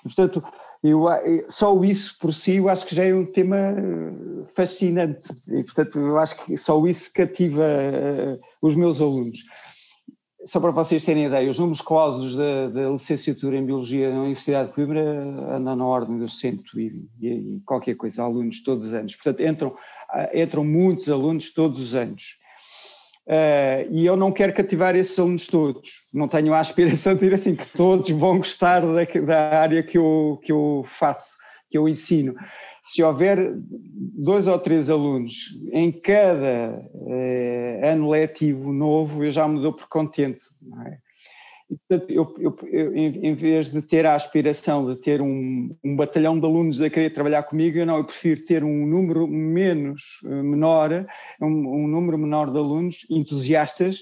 E, portanto, eu, só isso por si eu acho que já é um tema fascinante e portanto eu acho que só isso cativa uh, os meus alunos só para vocês terem ideia, os números clausos da, da, licenciatura em Biologia na Universidade de Coimbra andam na ordem dos 100 e, e, qualquer coisa, alunos todos os anos. Portanto, entram, ah, entram muitos alunos todos os anos. Uh, e eu não quero cativar esses alunos todos, não tenho a aspiração de dizer assim que todos vão gostar da, da área que eu, que eu faço, que eu ensino se houver dois ou três alunos em cada eh, ano letivo novo, eu já me dou por contente. É? Portanto, eu, eu, eu, em vez de ter a aspiração de ter um, um, batalhão de alunos a querer trabalhar comigo, eu não, eu prefiro ter um número menos eh, menor, um, um número menor de alunos entusiastas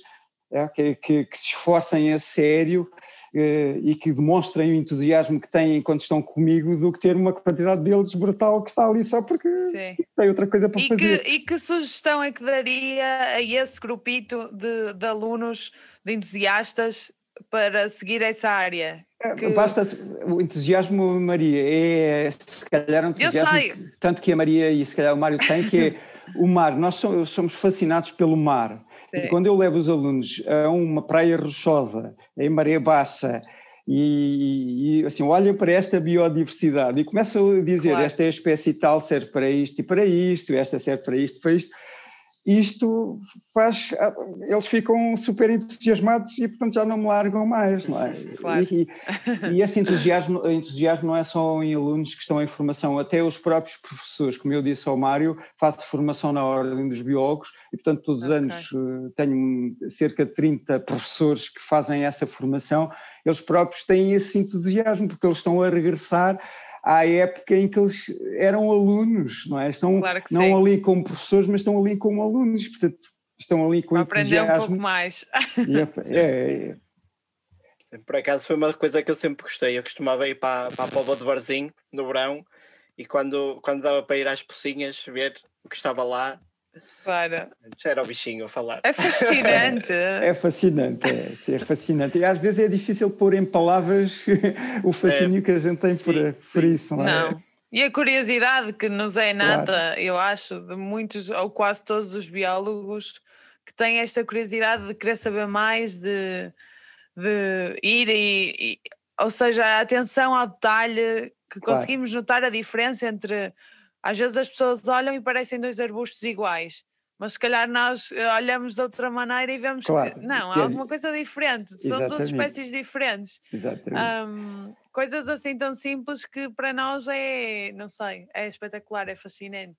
é, que, que, que, se esforcem a sério e que demonstrem o entusiasmo que têm quando estão comigo do que ter uma quantidade deles brutal que está ali só porque Sim. tem outra coisa para e fazer. Que, e que sugestão é que daria a esse grupito de, de alunos, de entusiastas, para seguir essa área? É, que... Basta o entusiasmo, Maria, é se calhar um entusiasmo tanto que a Maria e se calhar o Mário têm, que é [LAUGHS] o mar. Nós somos fascinados pelo mar. E quando eu levo os alunos a uma praia rochosa, em maré baixa, e, e, assim, olhem para esta biodiversidade e começam a dizer claro. esta é a espécie tal, serve para isto e para isto, esta serve para isto, para isto isto faz. Eles ficam super entusiasmados e, portanto, já não me largam mais, não é? [LAUGHS] Claro. E, e, esse entusiasmo, entusiasmo não é só em alunos que estão em formação, até os próprios professores, como eu disse ao Mário, faço formação na Ordem dos Biólogos e, portanto, todos os okay. anos eh, tenho cerca de 30 professores que fazem essa formação. Eles próprios têm esse entusiasmo porque eles estão a regressar à época em que eles eram alunos, não é? Estão claro não sim. ali como professores, mas estão ali como alunos, portanto, estão ali com Aprender entusiasmo. um pouco mais. É, [LAUGHS] é, é, Por acaso foi uma coisa que eu sempre gostei. Eu costumava ir para, para a Póvoa de Barzinho no verão e quando, quando dava para ir às pocinhas ver o que estava lá, Claro. Já era o bichinho a falar. É fascinante. [LAUGHS] é fascinante, é, é, fascinante. E às vezes é difícil pôr em palavras [LAUGHS] o fascínio é, que a gente tem sim, por, por isso, não, é? não. E a curiosidade que nos é nada, claro. eu acho, de muitos ou quase todos os biólogos que têm esta curiosidade de querer saber mais, de, de ir e, e ou seja, a atenção ao detalhe, que claro. conseguimos notar a diferença entre às vezes as pessoas olham e parecem dois arbustos iguais, mas se calhar nós eh, olhamos de outra maneira e vemos claro, que não, há é alguma coisa diferente, são duas espécies diferentes. Exatamente. Um, coisas assim tão simples que para nós é, não sei, é espetacular, é fascinante.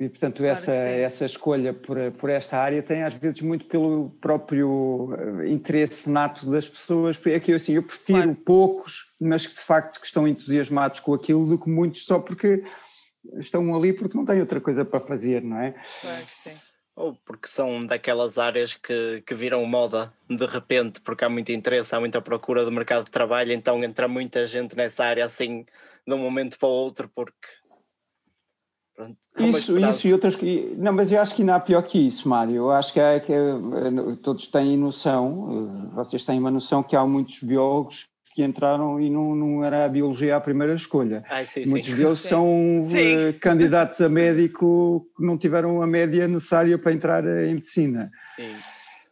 E, portanto, claro essa, essa escolha por, por esta área tem às vezes muito pelo próprio eh, interesse nato das pessoas. É que eu, assim, eu prefiro claro. poucos, mas que de facto que estão entusiasmados com aquilo, do que muitos só porque estão ali porque não têm outra coisa para fazer, não é? Claro que sim. Ou porque são daquelas áreas que, que viram moda de repente, porque há muito interesse, há muita procura do mercado de trabalho, então entra muita gente nessa área assim de um momento para o outro, porque Pronto, isso, isso e outras. Não, mas eu acho que ainda há pior que isso, Mário. Eu acho que, é, que é, todos têm noção, eh, vocês têm uma noção que há muitos biólogos que entraram e não, não era a biologia a primeira escolha. Ai, sim, Muitos sim. deles sim. [LAUGHS] são sim. candidatos a médico que não tiveram a média necessária para entrar em medicina. Sim.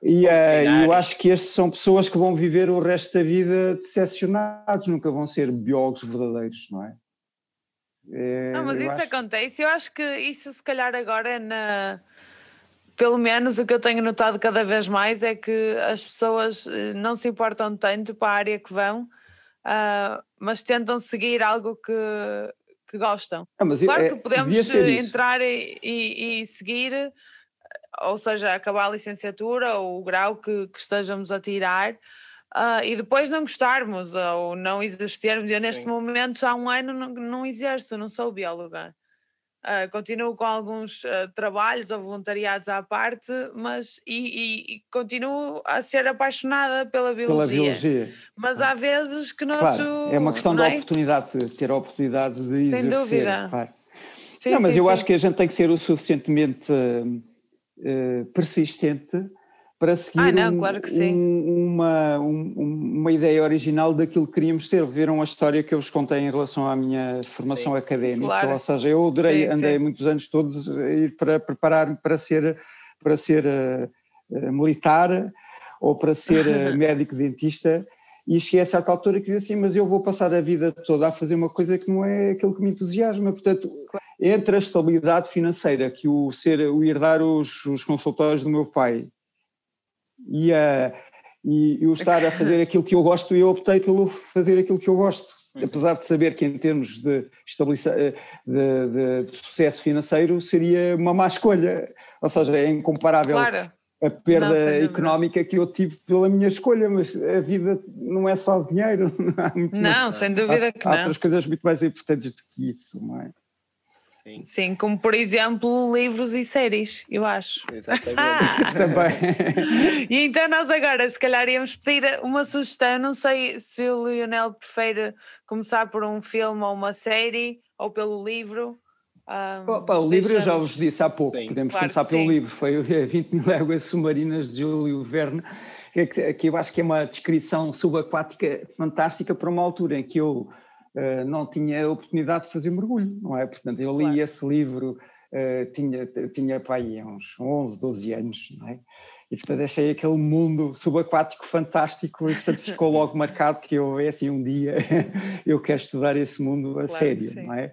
E uh, eu acho que estes são pessoas que vão viver o resto da vida decepcionados, nunca vão ser biólogos verdadeiros, não é? É, não, mas isso acho... acontece. Eu acho que isso, se calhar, agora é na. Pelo menos o que eu tenho notado cada vez mais é que as pessoas eh, não se importam tanto para a área que vão, uh, mas tentam seguir algo que, que gostam. Ah, claro é, que podemos entrar e, e, e, seguir, ou seja, acabar a licenciatura ou o grau que, que estejamos a tirar, Uh, e depois não gostarmos ou não exercermos. Eu, neste Sim. momento, há um ano, não, não exerço, não sou bióloga. Uh, continuo com alguns uh, trabalhos ou voluntariados à parte, mas e, e, e, continuo a ser apaixonada pela biologia. Pela biologia. Mas há vezes que nós. Claro, é uma questão de é? oportunidade, ter a oportunidade de exercer. Sem dúvida. Claro. Sim, não, mas sim, eu sim. acho que a gente tem que ser o suficientemente persistente para seguir ah, não, um, claro um, uma, um, uma ideia original daquilo que queríamos ser. Viram a história que eu vos contei em relação à minha formação sim, académica, claro. ou seja, eu adorei, sim, andei sim. muitos anos todos a ir para preparar-me para ser, para ser uh, militar ou para ser uh, [LAUGHS] médico dentista e cheguei a certa altura que disse assim, mas eu vou passar a vida toda a fazer uma coisa que não é aquilo que me entusiasma, portanto, entre a estabilidade financeira que o ser, o herdar os, os consultórios do meu pai e, a, e, e o estar a fazer [LAUGHS] aquilo que eu gosto, eu optei pelo fazer aquilo que eu gosto. Apesar de saber que em termos de, de, de, de, sucesso financeiro seria uma má escolha, ou seja, é incomparável claro. a perda não, económica que eu tive pela minha escolha, mas a vida não é só dinheiro. [LAUGHS] Não, não sem dúvida há, que há não. Há outras coisas muito mais importantes do que isso, não é? Sim. Sim, como por exemplo livros e séries, eu acho. Exatamente. [LAUGHS] Também. e então nós agora, se calhar, íamos pedir uma sugestão. Não sei se o Lionel prefere começar por um filme ou uma série ou pelo livro. Um, Opa, o livro eu já vos disse há pouco, sim. podemos claro começar pelo sim. livro. Foi 20 mil léguas submarinas de Júlio Verne, que, que eu acho que é uma descrição subaquática fantástica para uma altura em que eu uh, não tinha a oportunidade de fazer mergulho, não é? Portanto, eu li claro. esse livro, uh, tinha, tinha aí uns 11, 12 anos, não é? E portanto achei aquele mundo subaquático fantástico e portanto [LAUGHS] ficou logo marcado que eu, é assim, um dia [LAUGHS] eu quero estudar esse mundo a claro, sério, não é?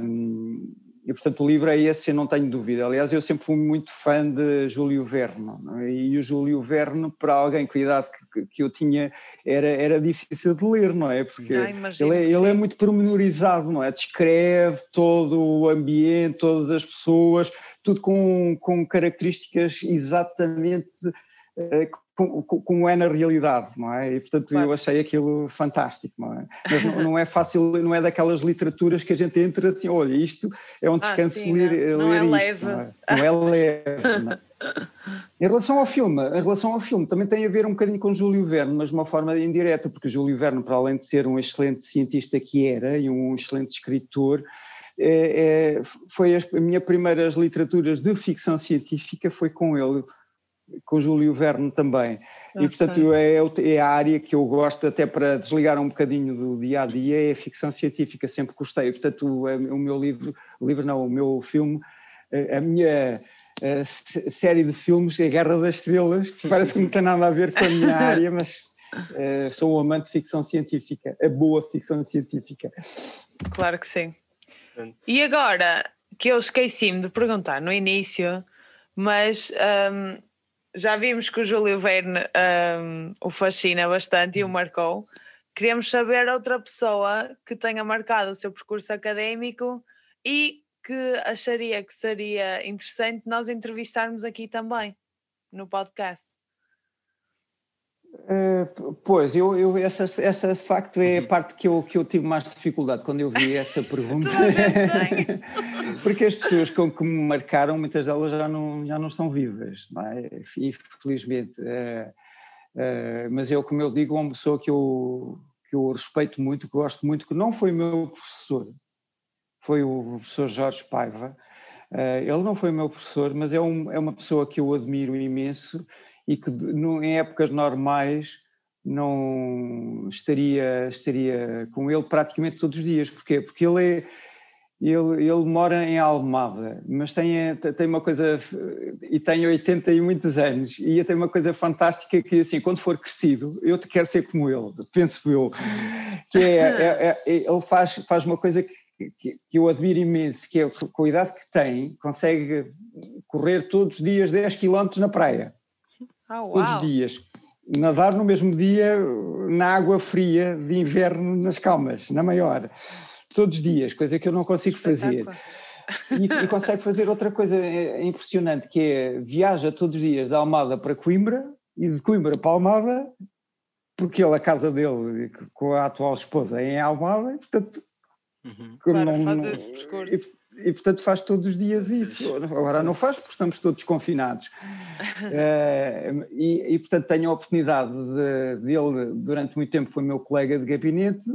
Um, e, portanto, o livro é esse, eu não tenho dúvida. Aliás, eu sempre fui muito fã de Júlio Verne. É? E o Júlio Verne, para alguém com a idade que, que, eu tinha, era, era difícil de ler, não é? Porque ah, ele, é, ele é muito pormenorizado, não é? Descreve todo o ambiente, todas as pessoas, tudo com, com características exatamente eh, como é na realidade, não é? E portanto claro. eu achei aquilo fantástico, não é? Mas não, não, é fácil, não é daquelas literaturas que a gente entra assim, olha, isto é um ah, descanso ah, sim, ler, não, ler não é isto, leve. Não é, não é leve. Não. [LAUGHS] Em relação ao filme, em relação ao filme, também tem a ver um bocadinho com Júlio Verne, mas de uma forma indireta, porque Júlio Verne, para além de ser um excelente cientista que era e um excelente escritor, é, é, foi as minhas primeiras literaturas de ficção científica foi com ele com o Júlio Verne também. e portanto é, é, a área que eu gosto até para desligar um bocadinho do dia a dia, é a ficção científica, sempre gostei. Portanto o, o meu livro, o livro não, o meu filme, a minha a série de filmes é Guerra das Estrelas, que parece que não tem nada a ver com a minha [LAUGHS] área, mas uh, sou um amante de ficção científica, a boa ficção científica. Claro que sim. E agora, que eu esqueci-me de perguntar no início, mas um, já vimos que o Júlio Verne um, o fascina bastante e o marcou. Queremos saber outra pessoa que tenha marcado o seu percurso académico e que acharia que seria interessante nós entrevistarmos aqui também no podcast. Uh, pois, eu, eu essa, essa de facto é a uhum. parte que eu, que eu tive mais dificuldade quando eu vi essa pergunta. [LAUGHS] Porque as pessoas com que me marcaram, muitas delas já não, já não estão vivas, não é? infelizmente. Uh, uh, mas eu, como eu digo, é uma pessoa que eu, que eu respeito muito, que gosto muito, que não foi meu professor, foi o professor Jorge Paiva. ele não foi meu professor, mas é, um, é uma pessoa que eu admiro imenso e que no, em épocas normais não estaria, estaria com ele praticamente todos os dias. Porquê? Porque ele é, ele, ele mora em Almada, mas tem, tem uma coisa, e tem 80 e muitos anos, e tem uma coisa fantástica que assim, quando for crescido, eu quero ser como ele, penso eu, que é, é, é ele faz, faz uma coisa que, que, que, eu admiro imenso, que é com a idade que tem, consegue correr todos os dias 10 km na praia. Oh, todos os dias. Nadar no mesmo dia na água fria de inverno nas calmas, na maior. Todos os dias, coisa que eu não consigo fazer. E, e, consegue fazer outra coisa é, é impressionante, que é viaja todos os dias de Almada para Coimbra e de Coimbra para Almada, porque ele, a casa dele, com a atual esposa, é em Almada, portanto... Uhum. Claro, não, faz esse percurso e portanto faz todos os dias isso. Agora não faz porque estamos todos confinados. é, [LAUGHS] e, e, portanto tenho a oportunidade de, de, ele, durante muito tempo foi meu colega de gabinete,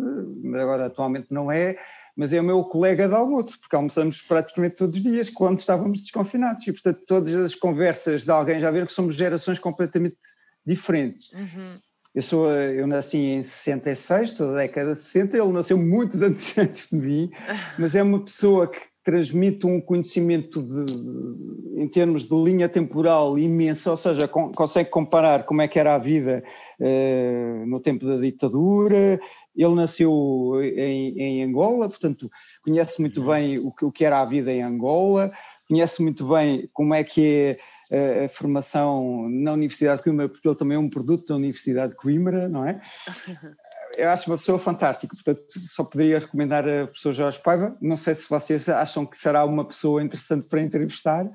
agora atualmente não é, mas é o meu colega de almoço, porque almoçamos praticamente todos os dias quando estávamos desconfinados. E portanto todas as conversas de alguém já viram que somos gerações completamente diferentes. Uhum. Eu, sou, eu nasci em 66, toda a década de 60, ele nasceu muitos [LAUGHS] anos antes de mim, mas é uma pessoa que transmite um conhecimento de, em termos de linha temporal imenso, ou seja, com, consegue comparar como é que era a vida uh, no tempo da ditadura. Ele nasceu em, em Angola, portanto, conhece muito bem o que, o que, era a vida em Angola, conhece muito bem como é que é a, a formação na Universidade de Coimbra, porque ele também é um produto da Universidade de Coimbra, não é? [LAUGHS] eu acho uma pessoa fantástica, portanto só poderia recomendar a pessoa Jorge Paiva. Não sei se vocês acham que será uma pessoa interessante para entrevistar.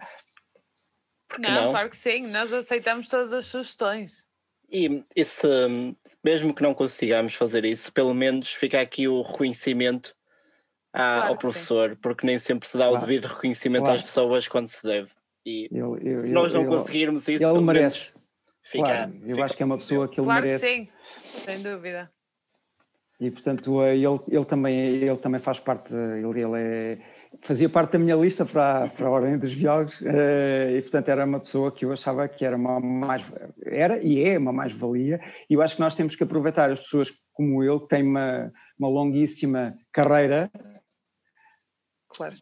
Não, não, claro que sim, nós aceitamos todas as sugestões. E, e se, mesmo que não consigamos fazer isso, pelo menos fica aqui o reconhecimento à, claro ao professor, sim. porque nem sempre se dá claro. o devido reconhecimento claro. às pessoas quando se deve. E eu, eu, se nós não conseguirmos isso, ele merece. Fica, eu fica acho que é uma pessoa que ele claro merece. Claro que sim, sem dúvida. E portanto ele, ele, também, ele também faz parte, ele, ele é, fazia parte da minha lista para, para a Ordem dos Biólogos eh, e portanto era uma pessoa que eu achava que era uma mais, era e é uma mais-valia e eu acho que nós temos que aproveitar as pessoas como ele, que têm uma, uma longuíssima carreira. Claro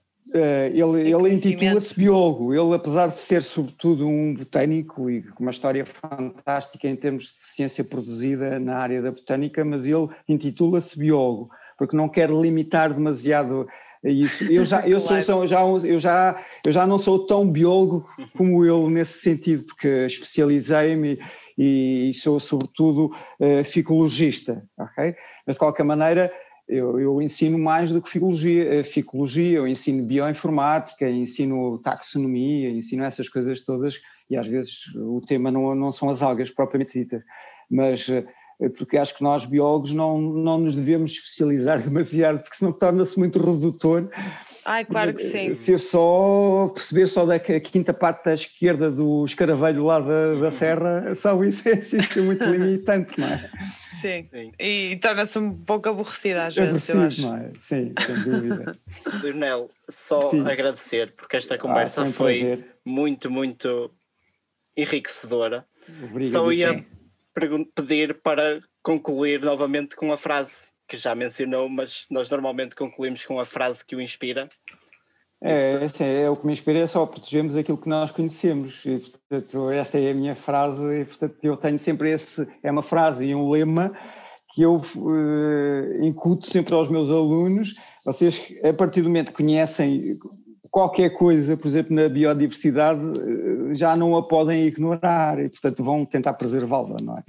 ele, ele intitula-se biólogo. Ele, apesar de ser sobretudo um botânico e com uma história fantástica em termos de ciência produzida na área da botânica, mas ele intitula-se biólogo, porque não quer limitar demasiado isso. Eu já, [LAUGHS] eu claro. sou, já, eu já, eu já não sou tão biólogo como ele nesse sentido, porque especializei-me e, e, sou sobretudo uh, ficologista, ok? Mas de qualquer maneira eu, eu, ensino mais do que ficologia, eh, ficologia, eu ensino bioinformática, ensino taxonomia, ensino essas coisas todas e às vezes o tema não, não são as algas propriamente ditas, mas eh, porque acho que nós biólogos não, não nos devemos especializar [LAUGHS] demasiado porque senão torna-se muito redutor Ai, claro que sim. Ser só, perceber só da quinta parte da esquerda do escaravelho lá da, da serra, só isso é, [LAUGHS] assim, é muito [LAUGHS] limitante, não é? Sim, sim. e, torna-se um pouco aborrecida às vezes, eu acho. Não é? Sim, sem dúvida. Leonel, só sim. agradecer, porque esta conversa ah, foi, foi muito, muito enriquecedora. Obrigado, só ia pedir para concluir novamente com a frase que já mencionou, mas nós normalmente concluímos com a frase que o inspira. É, assim, é o que me inspira é só protegermos aquilo que nós conhecemos. E, portanto, esta é a minha frase, e portanto, eu tenho sempre esse. É uma frase e um lema que eu uh, incuto sempre aos meus alunos. Vocês, a partir do momento que conhecem qualquer coisa, por exemplo, na biodiversidade, já não a podem ignorar e, portanto, vão tentar preservá-la, não é?